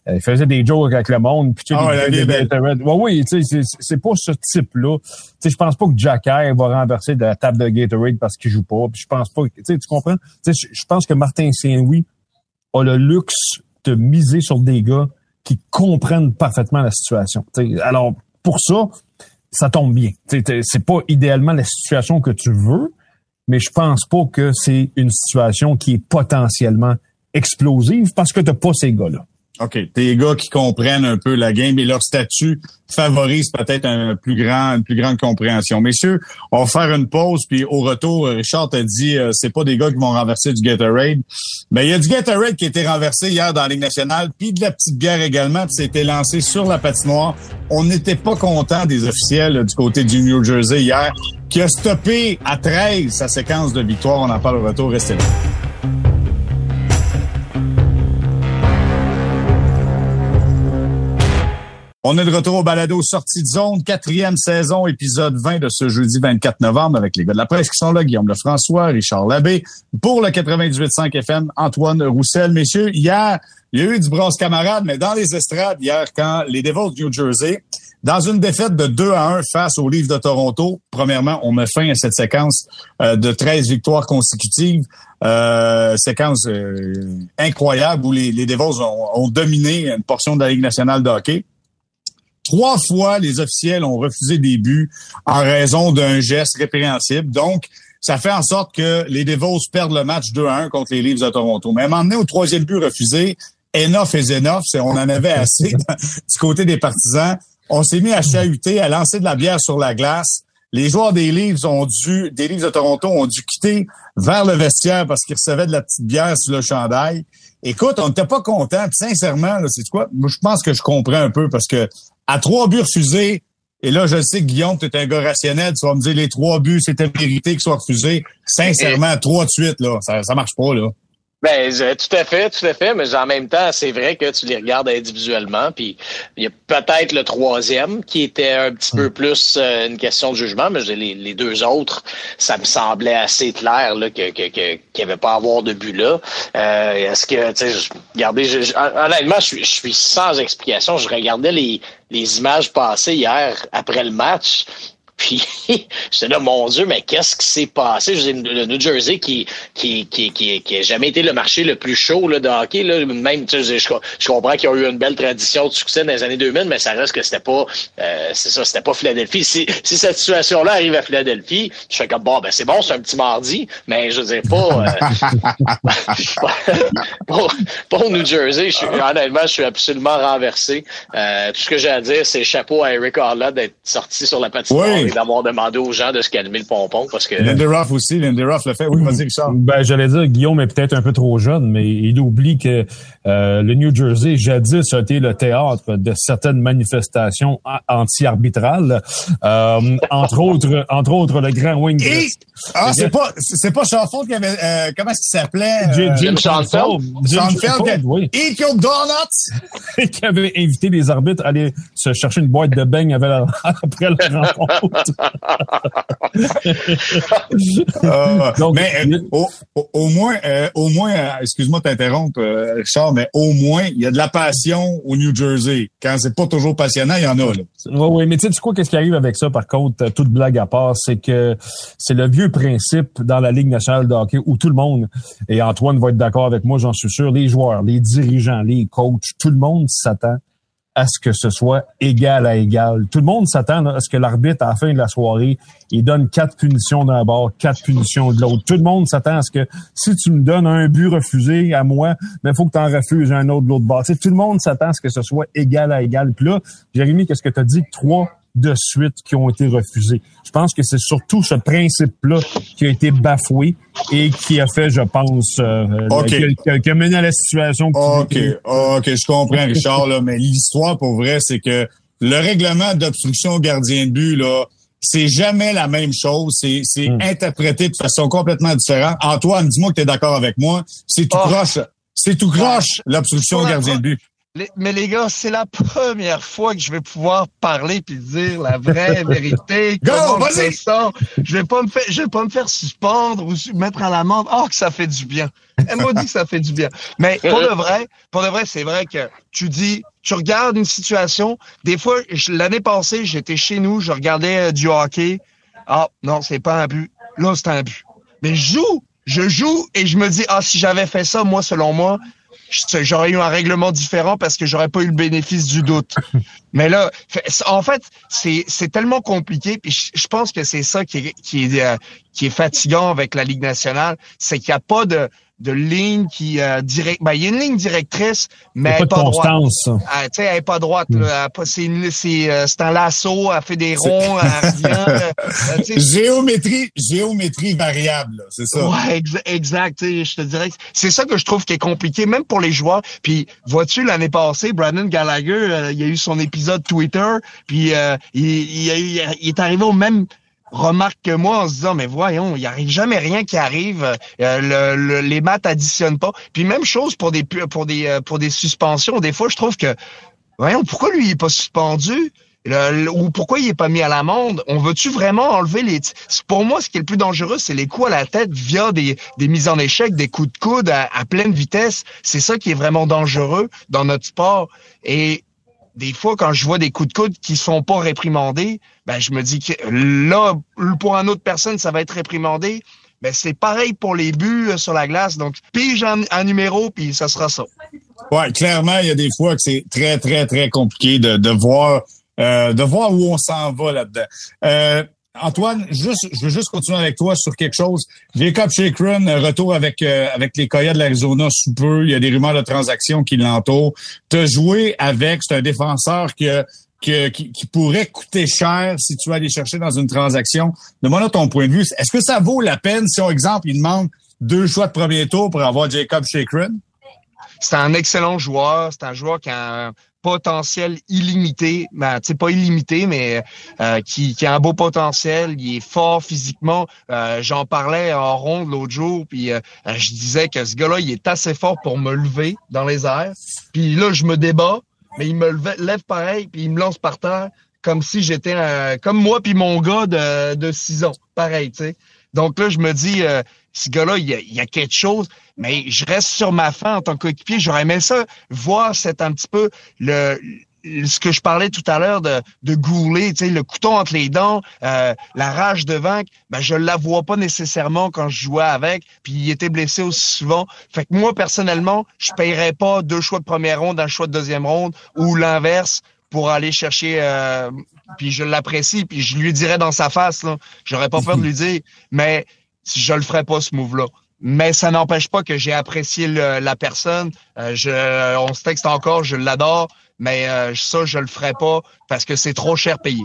Euh, il faisait des jokes avec le monde. Puis, tu ah, ouais, ouais, oui, tu sais, c'est pas ce type-là. Tu sais, je pense pas que Jack va renverser de la table de Gatorade parce qu'il joue pas. Puis je pense pas, tu sais, tu comprends? Tu sais, je pense que Martin Saint-Louis a le luxe de miser sur des gars qui comprennent parfaitement la situation. sais, alors, pour ça, ça tombe bien. C'est pas idéalement la situation que tu veux, mais je pense pas que c'est une situation qui est potentiellement explosive parce que t'as pas ces gars-là. OK. Des gars qui comprennent un peu la game et leur statut favorise peut-être un plus grand, une plus grande compréhension. Messieurs, on va faire une pause, puis au retour, Richard t'a dit euh, c'est pas des gars qui vont renverser du Gatorade. Mais il y a du Gatorade qui a été renversé hier dans la Ligue nationale, puis de la petite bière également, puis c'était lancé sur la patinoire. On n'était pas content des officiels du côté du New Jersey hier, qui a stoppé à 13 sa séquence de victoire. On en parle au retour, restez là. On est de retour au balado Sortie de zone, quatrième saison, épisode 20 de ce jeudi 24 novembre avec les gars de la presse qui sont là, Guillaume Lefrançois, Richard Labbé, pour le 98.5 FM, Antoine Roussel. Messieurs, hier, il y a eu du bronze camarade, mais dans les estrades, hier, quand les Devils du New Jersey, dans une défaite de 2 à 1 face aux Leafs de Toronto, premièrement, on met fin à cette séquence euh, de 13 victoires consécutives. Euh, séquence euh, incroyable où les, les Devils ont dominé une portion de la Ligue nationale de hockey. Trois fois, les officiels ont refusé des buts en raison d'un geste répréhensible. Donc, ça fait en sorte que les Devils perdent le match 2 à 1 contre les Leafs de Toronto. Mais donné, au troisième but refusé, enough is enough. On en avait assez du côté des partisans. On s'est mis à chahuter, à lancer de la bière sur la glace. Les joueurs des Leafs ont dû, des Leafs de Toronto ont dû quitter vers le vestiaire parce qu'ils recevaient de la petite bière sur le chandail. Écoute, on n'était pas content. Sincèrement, c'est quoi? Moi, je pense que je comprends un peu parce que à trois buts refusés, et là, je sais que Guillaume, tu es un gars rationnel, tu vas me dire les trois buts, c'était mérité qu'ils soient refusés. Sincèrement, trois de suite, là, ça, ça marche pas, là. Ben, tout à fait, tout à fait, mais en même temps, c'est vrai que tu les regardes individuellement, puis il y a peut-être le troisième qui était un petit peu plus euh, une question de jugement, mais les, les deux autres, ça me semblait assez clair là, que, que, qu'il n'y avait pas à avoir de but là. Euh, est-ce que, tu sais, regardez, je, honnêtement, je je suis sans explication. Je regardais les, les images passées hier après le match. Puis j'étais là, mon Dieu, mais qu'est-ce qui s'est passé? Je le New Jersey qui qui, qui, qui, qui a jamais été le marché le plus chaud là, de hockey. Là. Même, je, je, comprends qu'il y a eu une belle tradition de succès dans les années 2000, mais ça reste que c'était pas euh, c'est ça, c'était pas Philadelphie. Si, si cette situation-là arrive à Philadelphie, je fais comme bon, ben c'est bon, c'est un petit mardi, mais je veux dire pas, euh, pas, au New Jersey. Honnêtement, je suis absolument renversé. Euh, tout ce que j'ai à dire, c'est chapeau à Eric Harland d'être sorti sur la patinoire. D'avoir demandé aux gens de se calmer le pompon parce que. Lindy Ruff aussi, Lindy Ruff le fait. Oui, vas-y, Richard. Ben, j'allais dire, Guillaume est peut-être un peu trop jeune, mais il oublie que euh, le New Jersey, jadis, a été le théâtre de certaines manifestations anti-arbitrales. Euh, entre autres, entre autres, le grand Wing. Ah, c'est pas, c'est pas Schauffold qui avait, euh, comment est-ce qu'il s'appelait? Jim, Jim Schoenfeld. Jim Schoenfeld, oui. Eat your donuts! qui avait invité les arbitres à aller se chercher une boîte de beignes après la rencontre. Euh, mais euh, au, au, moins, euh, au moins, excuse-moi de t'interrompre, Richard, mais au moins, il y a de la passion au New Jersey. Quand c'est pas toujours passionnant, il y en a. Là. Oui, oui, mais tu sais quoi, qu'est-ce qui arrive avec ça, par contre, toute blague à part, c'est que c'est le vieux principe dans la Ligue nationale de hockey où tout le monde, et Antoine va être d'accord avec moi, j'en suis sûr, les joueurs, les dirigeants, les coachs, tout le monde s'attend à ce que ce soit égal à égal. Tout le monde s'attend à ce que l'arbitre, à la fin de la soirée, il donne quatre punitions d'un bord, quatre punitions de l'autre. Tout le monde s'attend à ce que si tu me donnes un but refusé à moi, mais il faut que tu en refuses un autre de l'autre bord. tout le monde s'attend à ce que ce soit égal à égal. Puis là, Jérémy, qu'est-ce que tu as dit? Trois de suite qui ont été refusés. Je pense que c'est surtout ce principe-là qui a été bafoué et qui a fait, je pense, euh, okay. qui, a mené à la situation. OK, OK, je comprends, Richard, là, mais l'histoire, pour vrai, c'est que le règlement d'obstruction au gardien de but, là, c'est jamais la même chose. C'est, c'est hmm. interprété de façon complètement différente. Antoine, dis-moi que tu es d'accord avec moi. C'est tout oh. croche. C'est tout croche, l'obstruction au gardien de but mais les gars, c'est la première fois que je vais pouvoir parler puis dire la vraie vérité. Go, vas-y! Je vais pas me faire, je vais pas me faire suspendre ou mettre à l'amende. Oh, que ça fait du bien. Elle m'a dit que ça fait du bien. Mais pour le vrai, pour le vrai, c'est vrai que tu dis, tu regardes une situation. Des fois, l'année passée, j'étais chez nous, je regardais euh, du hockey. Ah, non, c'est pas un but. Là, c'est un but. Mais je joue, je joue et je me dis, ah, si j'avais fait ça, moi, selon moi, j'aurais eu un règlement différent parce que j'aurais pas eu le bénéfice du doute. Mais là, en fait, c'est tellement compliqué. Puis je, pense que c'est ça qui est qui est euh, qui est fatigant avec la Ligue nationale, c'est qu'il n'y a pas de de ligne qui euh, direct. Ben, il y a une ligne directrice, mais pas elle est de pas droite. constance. Ah, tu sais, elle est pas droite. Mm. là. Elle C'est une- c'est euh, c'est un lasso, elle fait des ronds, elle revient. euh, tu sais, Géométrie, géométrie variable, là, c'est ça. Ouais, ex- exact. tu sais, Je te dirais que c'est ça que je trouve qui est compliqué, même pour les joueurs. Puis, vois-tu, l'année passée, Brandon Gallagher, euh, il y a eu son épisode Twitter, puis euh, il, il est arrivé au même remarque que moi en se disant mais voyons il arrive jamais rien qui arrive euh, le, le- les maths additionnent pas puis même chose pour des pour des euh, pour des suspensions des fois je trouve que voyons pourquoi lui il est pas suspendu? Ou pourquoi il est pas mis à l'amende? On veut-tu vraiment enlever les... Pour moi, ce qui est le plus dangereux, c'est les coups à la tête via des, des mises en échec, des coups de coude à, pleine vitesse. C'est ça qui est vraiment dangereux dans notre sport. Des fois, quand je vois des coups de coude qui sont pas réprimandés, ben je me dis que là, pour une autre personne, ça va être réprimandé. Ben c'est pareil pour les buts euh, sur la glace. Donc, pige un, un numéro, puis ça sera ça. Ouais, clairement, il y a des fois que c'est très, très, très compliqué de, de voir euh, de voir où on s'en va là-dedans. Euh, Antoine, juste, je veux juste continuer avec toi sur quelque chose. Jacob Chakron, euh, retour avec euh, avec les Coyotes de l'Arizona sous peu. Il y a des rumeurs de transactions qui l'entourent. As joué avec, c'est un défenseur qui, qui pourrait coûter cher si tu vas aller chercher dans une transaction. Demande-moi ton point de vue. Est-ce que ça vaut la peine si, par exemple, il demande deux choix de premier tour pour avoir Jacob Chakron? C'est un excellent joueur. C'est un joueur qui a potentiel illimité. Ben, tu pas illimité, mais euh, qui, a un beau potentiel. Il est fort physiquement. Euh, J'en parlais en ronde l'autre jour, puis euh, je disais que ce gars-là, il est assez fort pour me lever dans les airs. Puis là, je me débat, mais il me lève pareil, puis il me lance par terre comme si j'étais comme moi puis mon gars de, de 6 ans. Pareil, tu sais. Donc là, je me dis, euh, ce gars-là, il y, a, quelque chose, mais je reste sur ma faim en tant que coéquipier. J'aurais aimé ça, voir c'est un petit peu le ce que je parlais tout à l'heure de, de Goulet, tu sais, le couteau entre les dents, euh, la rage de vaincre, ben je la vois pas nécessairement quand je jouais avec, puis il était blessé aussi souvent. Fait que moi, personnellement, je paierais pas deux choix de première ronde, un choix de deuxième ronde, ou l'inverse, pour aller chercher euh, puis je l'apprécie puis je lui dirais dans sa face là. J'aurais pas peur de lui dire mais je le ferais pas ce move là mais ça n'empêche pas que j'ai apprécié la personne. Euh, je on se texte encore je l'adore mais euh, ça je le ferais pas parce que c'est trop cher payé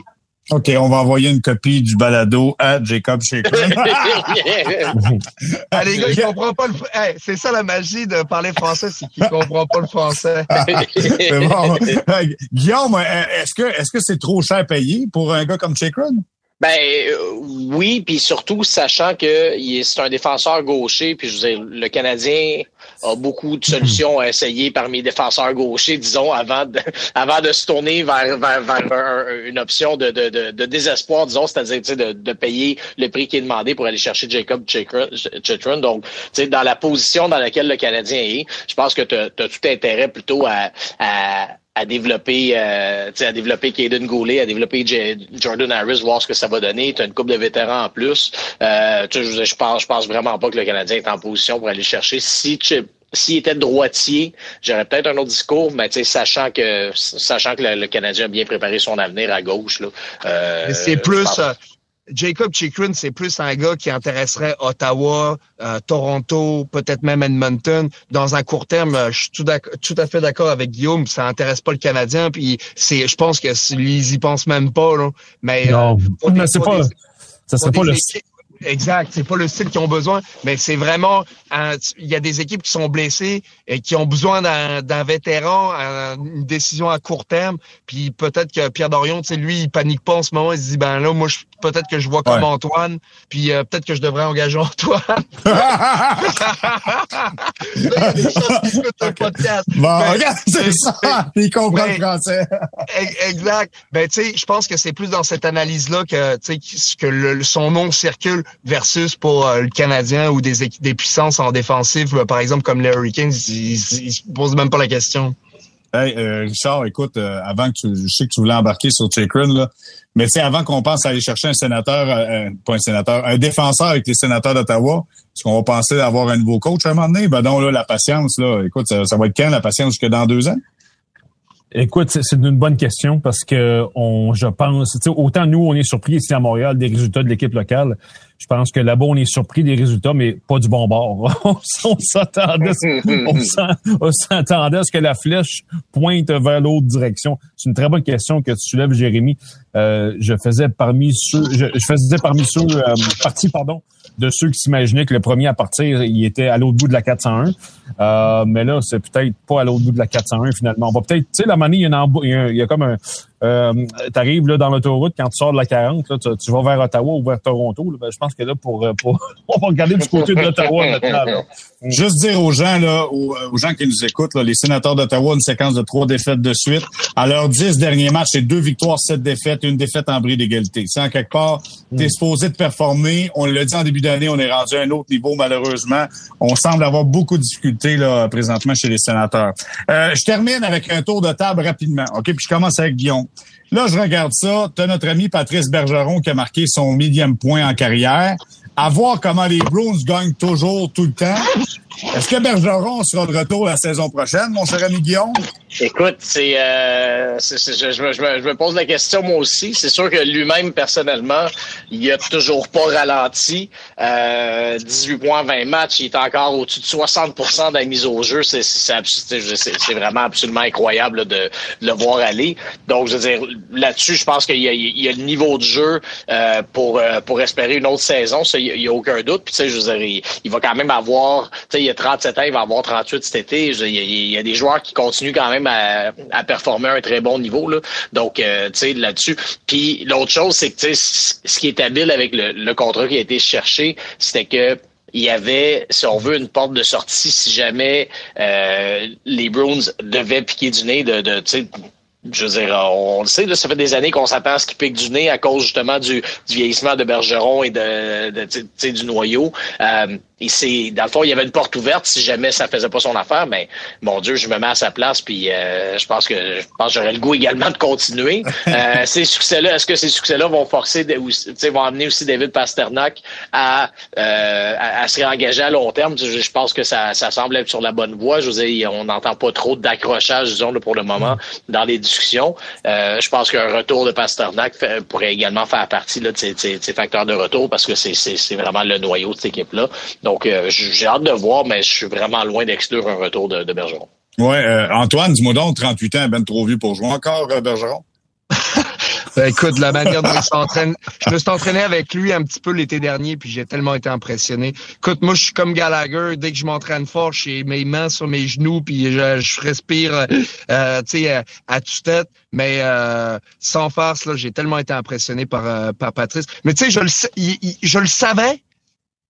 OK, on va envoyer une copie du balado à Jacob Chakron. ah, les gars ils comprennent pas le Hey, c'est ça la magie de parler français c'est qu'ils comprennent pas le français C'est bon. Guillaume, est-ce que est-ce que c'est trop cher payé pour un gars comme Chakron? Ben euh, oui, puis surtout sachant que c'est un défenseur gaucher, puis je veux dire, le Canadien a beaucoup de solutions à essayer parmi les défenseurs gauchers, disons, avant de, avant de se tourner vers, vers, vers un- une option de, de, de, désespoir, disons, c'est-à-dire de, de payer le prix qui est demandé pour aller chercher Jacob Chitron. Donc, tu sais, dans la position dans laquelle le Canadien est, je pense que tu as, tout intérêt plutôt à, à à développer euh, tu sais, à développer Caden Goulet, à développer J- Jordan Harris, voir ce que ça va donner. Tu as une couple de vétérans en plus. Euh, tu je, je pense je pense vraiment pas que le Canadien est en position pour aller chercher. Si Chip s'il était droitier, j'aurais peut-être un autre discours, mais tu sais, sachant que sachant que le, le Canadien a bien préparé son avenir à gauche, là, euh, c'est plus Jacob Chikrin, c'est plus un gars qui intéresserait Ottawa, euh, Toronto, peut-être même Edmonton. Dans un court terme, euh, je suis tout, à fait d'accord avec Guillaume. Ça intéresse pas le Canadien. Puis c'est, je pense que ils y pensent même pas. Là. Mais euh, Non, mais c'est pas, des- ça serait pas le, équipes- Exact, c'est pas le style qu'ils ont besoin, mais c'est vraiment il y a des équipes qui sont blessées et qui ont besoin d'un d'un vétéran, un- une décision à court terme, puis peut-être que Pierre Dorion, tu sais lui, il panique pas en ce moment, il se dit ben là moi je- peut-être que je vois comme Ouais. Antoine, puis euh, peut-être que je devrais engager Antoine. Il y a des gens qui écoutent le podcast. Bon, Ben, regarde, c'est ça. Il comprend ben, le français. E- Exact. Ben tu sais, je pense que c'est plus dans cette analyse-là que tu sais que le- son nom circule versus pour euh, le Canadien ou des des puissances en défensive, euh, par exemple comme les Hurricanes, ils, ils, ils se posent même pas la question. Hey, euh, Richard, écoute, euh, avant que tu, je sais que tu voulais embarquer sur Chakron, là, mais tu sais, avant qu'on pense à aller chercher un sénateur, euh, euh, pas un sénateur, un défenseur avec les sénateurs d'Ottawa, est-ce qu'on va penser avoir un nouveau coach à un moment donné? Ben non, là, la patience, là, écoute, ça, ça va être quand la patience jusque dans deux ans? Écoute, c'est une bonne question parce que on, je pense, autant nous, on est surpris ici à Montréal des résultats de l'équipe locale. Je pense que là-bas, on est surpris des résultats, mais pas du bon bord. on s'attendait, on s'attendait à ce que la flèche pointe vers l'autre direction. C'est une très bonne question que tu soulèves, Jérémy. Euh, je faisais parmi ceux, je, faisais parmi ceux, euh, partie, pardon, de ceux qui s'imaginaient que le premier à partir, il était à l'autre bout de la 401. Euh, mais là, c'est peut-être pas à l'autre bout de la 401 finalement. On va peut-être, tu sais, la manie, il y, a il y a comme un, euh, tu arrives là, dans l'autoroute, quand tu sors de la 40, là, tu, vas vers Ottawa ou vers Toronto. Là, ben, je pense que là, pour, euh, pour on va regarder du côté de l'Ottawa maintenant. Juste dire aux gens, là, aux, gens qui nous écoutent, là, les sénateurs d'Ottawa, une séquence de trois défaites de suite. À leurs dix derniers matchs, c'est deux victoires, sept défaites, une défaite en bris d'égalité. C'est en quelque part, tu es mm. supposé de performer. On l'a dit en début d'année, on est rendu à un autre niveau, malheureusement. On semble avoir beaucoup de difficultés là, présentement chez les sénateurs. Euh, je termine avec un tour de table rapidement. OK, puis je commence avec Guillaume. Là, je regarde ça. Tu as notre ami Patrice Bergeron qui a marqué son millième point en carrière. À voir comment les Bruins gagnent toujours, tout le temps. Est-ce que Bergeron sera de retour la saison prochaine, mon cher ami Guillaume? Écoute, c'est, euh, je, me, pose la question moi aussi. C'est sûr que lui-même, personnellement, il a toujours pas ralenti. Euh, 18 points, 20 matchs, il est encore au-dessus de 60 de la mise au jeu. C'est, vraiment absolument incroyable de, le voir aller. Donc, je veux dire, là-dessus, je pense qu'il y a, le niveau de jeu euh, pour, euh, espérer une autre saison. Ça, il n'y a, aucun doute. Puis, tu sais, je veux dire, il, va quand même avoir, il a 37 ans, il va avoir 38 cet été. Il y, a, des joueurs qui continuent quand même à, performer à un très bon niveau. Là. Donc, euh, tu sais, là-dessus. Puis l'autre chose, c'est que ce qui est habile avec le, contrat qui a été cherché, c'était que il y avait, si on veut, une porte de sortie si jamais euh, les Bruins devaient piquer du nez de, de je veux dire, on le sait, là, ça fait des années qu'on s'attend à ce qui pique du nez à cause justement du, vieillissement de Bergeron et de, de du noyau. Euh, et c'est, dans le fond, il y avait une porte ouverte si jamais ça faisait pas son affaire, mais mon Dieu, je me mets à sa place, puis euh, je pense que je pense j'aurais le goût également de continuer. Euh, ces succès-là, est-ce que ces succès-là vont forcer, vont amener aussi David Pasternak à, euh, à, se réengager à long terme? Je, pense que ça, ça semble être sur la bonne voie. Je veux dire, on n'entend pas trop d'accrochage, disons, là, pour le moment, dans les discussions. Euh, je pense qu'un retour de Pasternak pourrait également faire partie de ces, ces, facteurs de retour parce que c'est, vraiment le noyau de cette équipe-là. Donc, euh, j'ai hâte de voir, mais je suis vraiment loin d'exclure un retour de, Bergeron. Ouais, euh, Antoine, dis-moi donc, 38 ans, ben trop vieux pour jouer encore, Bergeron? Ben, écoute, la manière dont il s'entraîne, je me suis entraîné avec lui un petit peu l'été dernier, puis j'ai tellement été impressionné. Écoute, moi, je suis comme Gallagher. Dès que je m'entraîne fort, j'ai mes mains sur mes genoux, puis je, respire, euh, tu sais, à, tue-tête. Mais sans farce, là, j'ai tellement été impressionné par, par Patrice. Mais tu sais, je le, je le savais,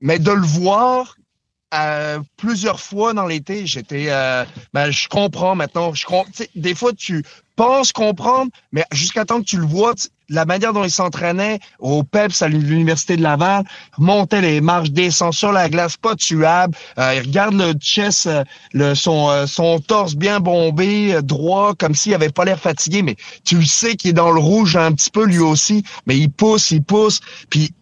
mais de le voir euh, plusieurs fois dans l'été, j'étais, euh, ben, je comprends maintenant. Je des fois, tu penses comprendre, mais jusqu'à temps que tu le vois, la manière dont il s'entraînait au PEPS à l'université de Laval, montait les marches, descend sur la glace, pas tuable. Euh, il regarde le chest, euh, le, son, son torse bien bombé, droit, comme s'il avait pas l'air fatigué, mais tu le sais qu'il est dans le rouge un petit peu lui aussi, mais il pousse, il pousse, puis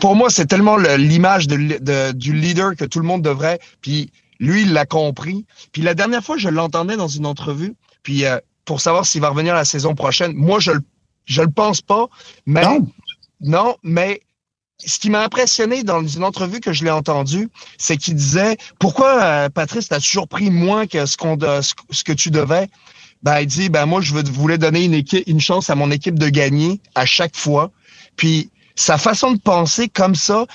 pour moi, c'est tellement l'image de, du leader que tout le monde devrait. Puis lui, il l'a compris. Puis la dernière fois, je l'entendais dans une entrevue. Puis euh, pour savoir s'il va revenir la saison prochaine, moi, je le, je le pense pas. Mais non, non mais ce qui m'a impressionné dans une entrevue que je l'ai entendue, c'est qu'il disait pourquoi euh, Patrice t'as toujours pris moins que ce qu'on ce que tu devais? Ben il dit ben moi je voulais donner une équipe, une chance à mon équipe de gagner à chaque fois. Puis sa façon de penser comme ça,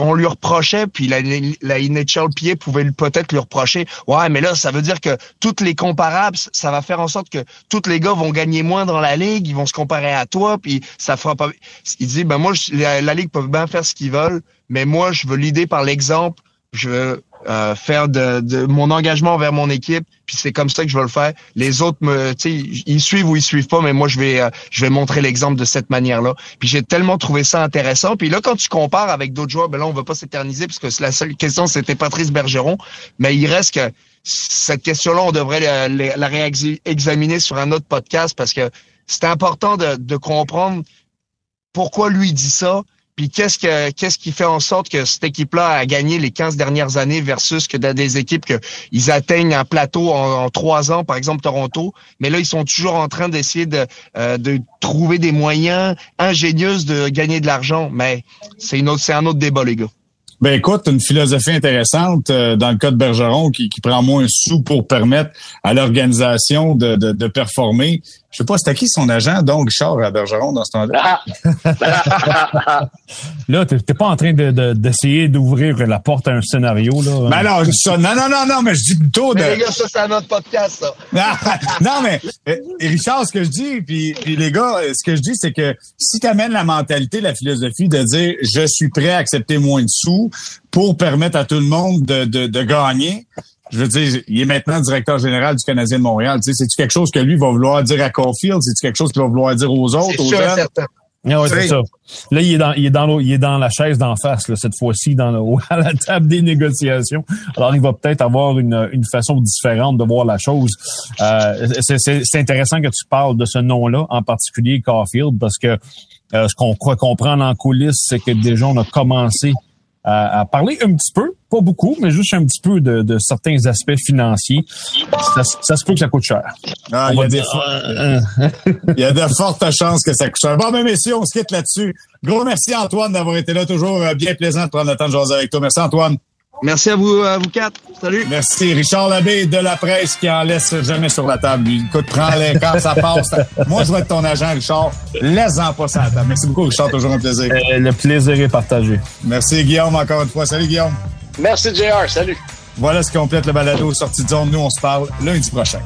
on lui reprochait, puis la, la NHL Pied pouvait peut-être lui reprocher, ouais, mais là, ça veut dire que toutes les comparables, ça va faire en sorte que tous les gars vont gagner moins dans la ligue, ils vont se comparer à toi, puis ça fera pas. Il dit, ben moi, la, la ligue peut bien faire ce qu'ils veulent, mais moi, je veux l'idée par l'exemple, je veux euh, faire de, mon engagement envers mon équipe, puis c'est comme ça que je vais le faire. Les autres me, ils suivent ou ils suivent pas, mais moi je vais, euh, je vais montrer l'exemple de cette manière-là. Puis j'ai tellement trouvé ça intéressant. Puis là, quand tu compares avec d'autres joueurs, ben là on va pas s'éterniser puisque la seule question c'était Patrice Bergeron, mais il reste que cette question-là, on devrait la, la réexaminer sur un autre podcast parce que c'est important de, de comprendre pourquoi lui dit ça, Puis qu'est-ce que qu'est-ce qui fait en sorte que cette équipe-là a gagné les 15 dernières années versus que des équipes que ils atteignent un plateau en, trois ans, par exemple Toronto, mais là ils sont toujours en train d'essayer de euh, de trouver des moyens ingénieux de gagner de l'argent. Mais c'est une autre c'est un autre débat les gars. Ben écoute, une philosophie intéressante euh, dans le cas de Bergeron qui, qui prend moins sous pour permettre à l'organisation de, de, de, performer. Je sais pas, c'était qui son agent, donc Richard à Bergeron dans ce temps-là? là, t'es pas en train d'essayer de, d'ouvrir la porte à un scénario, là? Ben non, ça, non, non, non, non, mais je dis plutôt de... Mais les gars, ça, c'est un autre podcast, ça. non, mais euh, Richard, ce que je dis, puis, puis les gars, ce que je dis, c'est que si tu amènes la mentalité, la philosophie de dire je suis prêt à accepter moins de sous pour permettre à tout le monde de, de, de gagner, je veux dire, il est maintenant directeur général du Canadien de Montréal. Tu sais, c'est-tu quelque chose que lui va vouloir dire à Caulfield? C'est-tu quelque chose qu'il va vouloir dire aux autres, aux jeunes? Certain. Ah ouais, c'est ça. Là, il est dans, il est dans, il est dans la chaise d'en face, là, cette fois-ci, dans le, à la table des négociations. Alors, il va peut-être avoir une, une façon différente de voir la chose. Euh, c'est intéressant que tu parles de ce nom-là, en particulier Caulfield, parce que euh, ce qu'on croit comprendre en coulisses, c'est que déjà, on a commencé à, parler un petit peu, pas beaucoup, mais juste un petit peu de, de certains aspects financiers. Ça, ça, se peut que ça coûte cher. Ah, il, y a des il y a de fortes chances que ça coûte cher. Bon, mais messieurs, on se quitte là-dessus. Gros merci Antoine d'avoir été là. Toujours euh, bien plaisant de prendre le temps de jaser avec toi. Merci Antoine. Merci à vous, à vous quatre. Salut. Merci. Richard Labbé de la presse qui en laisse jamais sur la table. Lui, écoute, prends-les quand ça passe. Moi, je vais être ton agent, Richard. Laisse-en pas ça à table. Merci beaucoup, Richard. Toujours un plaisir. Euh, le plaisir est partagé. Merci, Guillaume, encore une fois. Salut, Guillaume. Merci, JR. Salut. Voilà ce qui complète le balado sortie de zone. Nous, on se parle lundi prochain.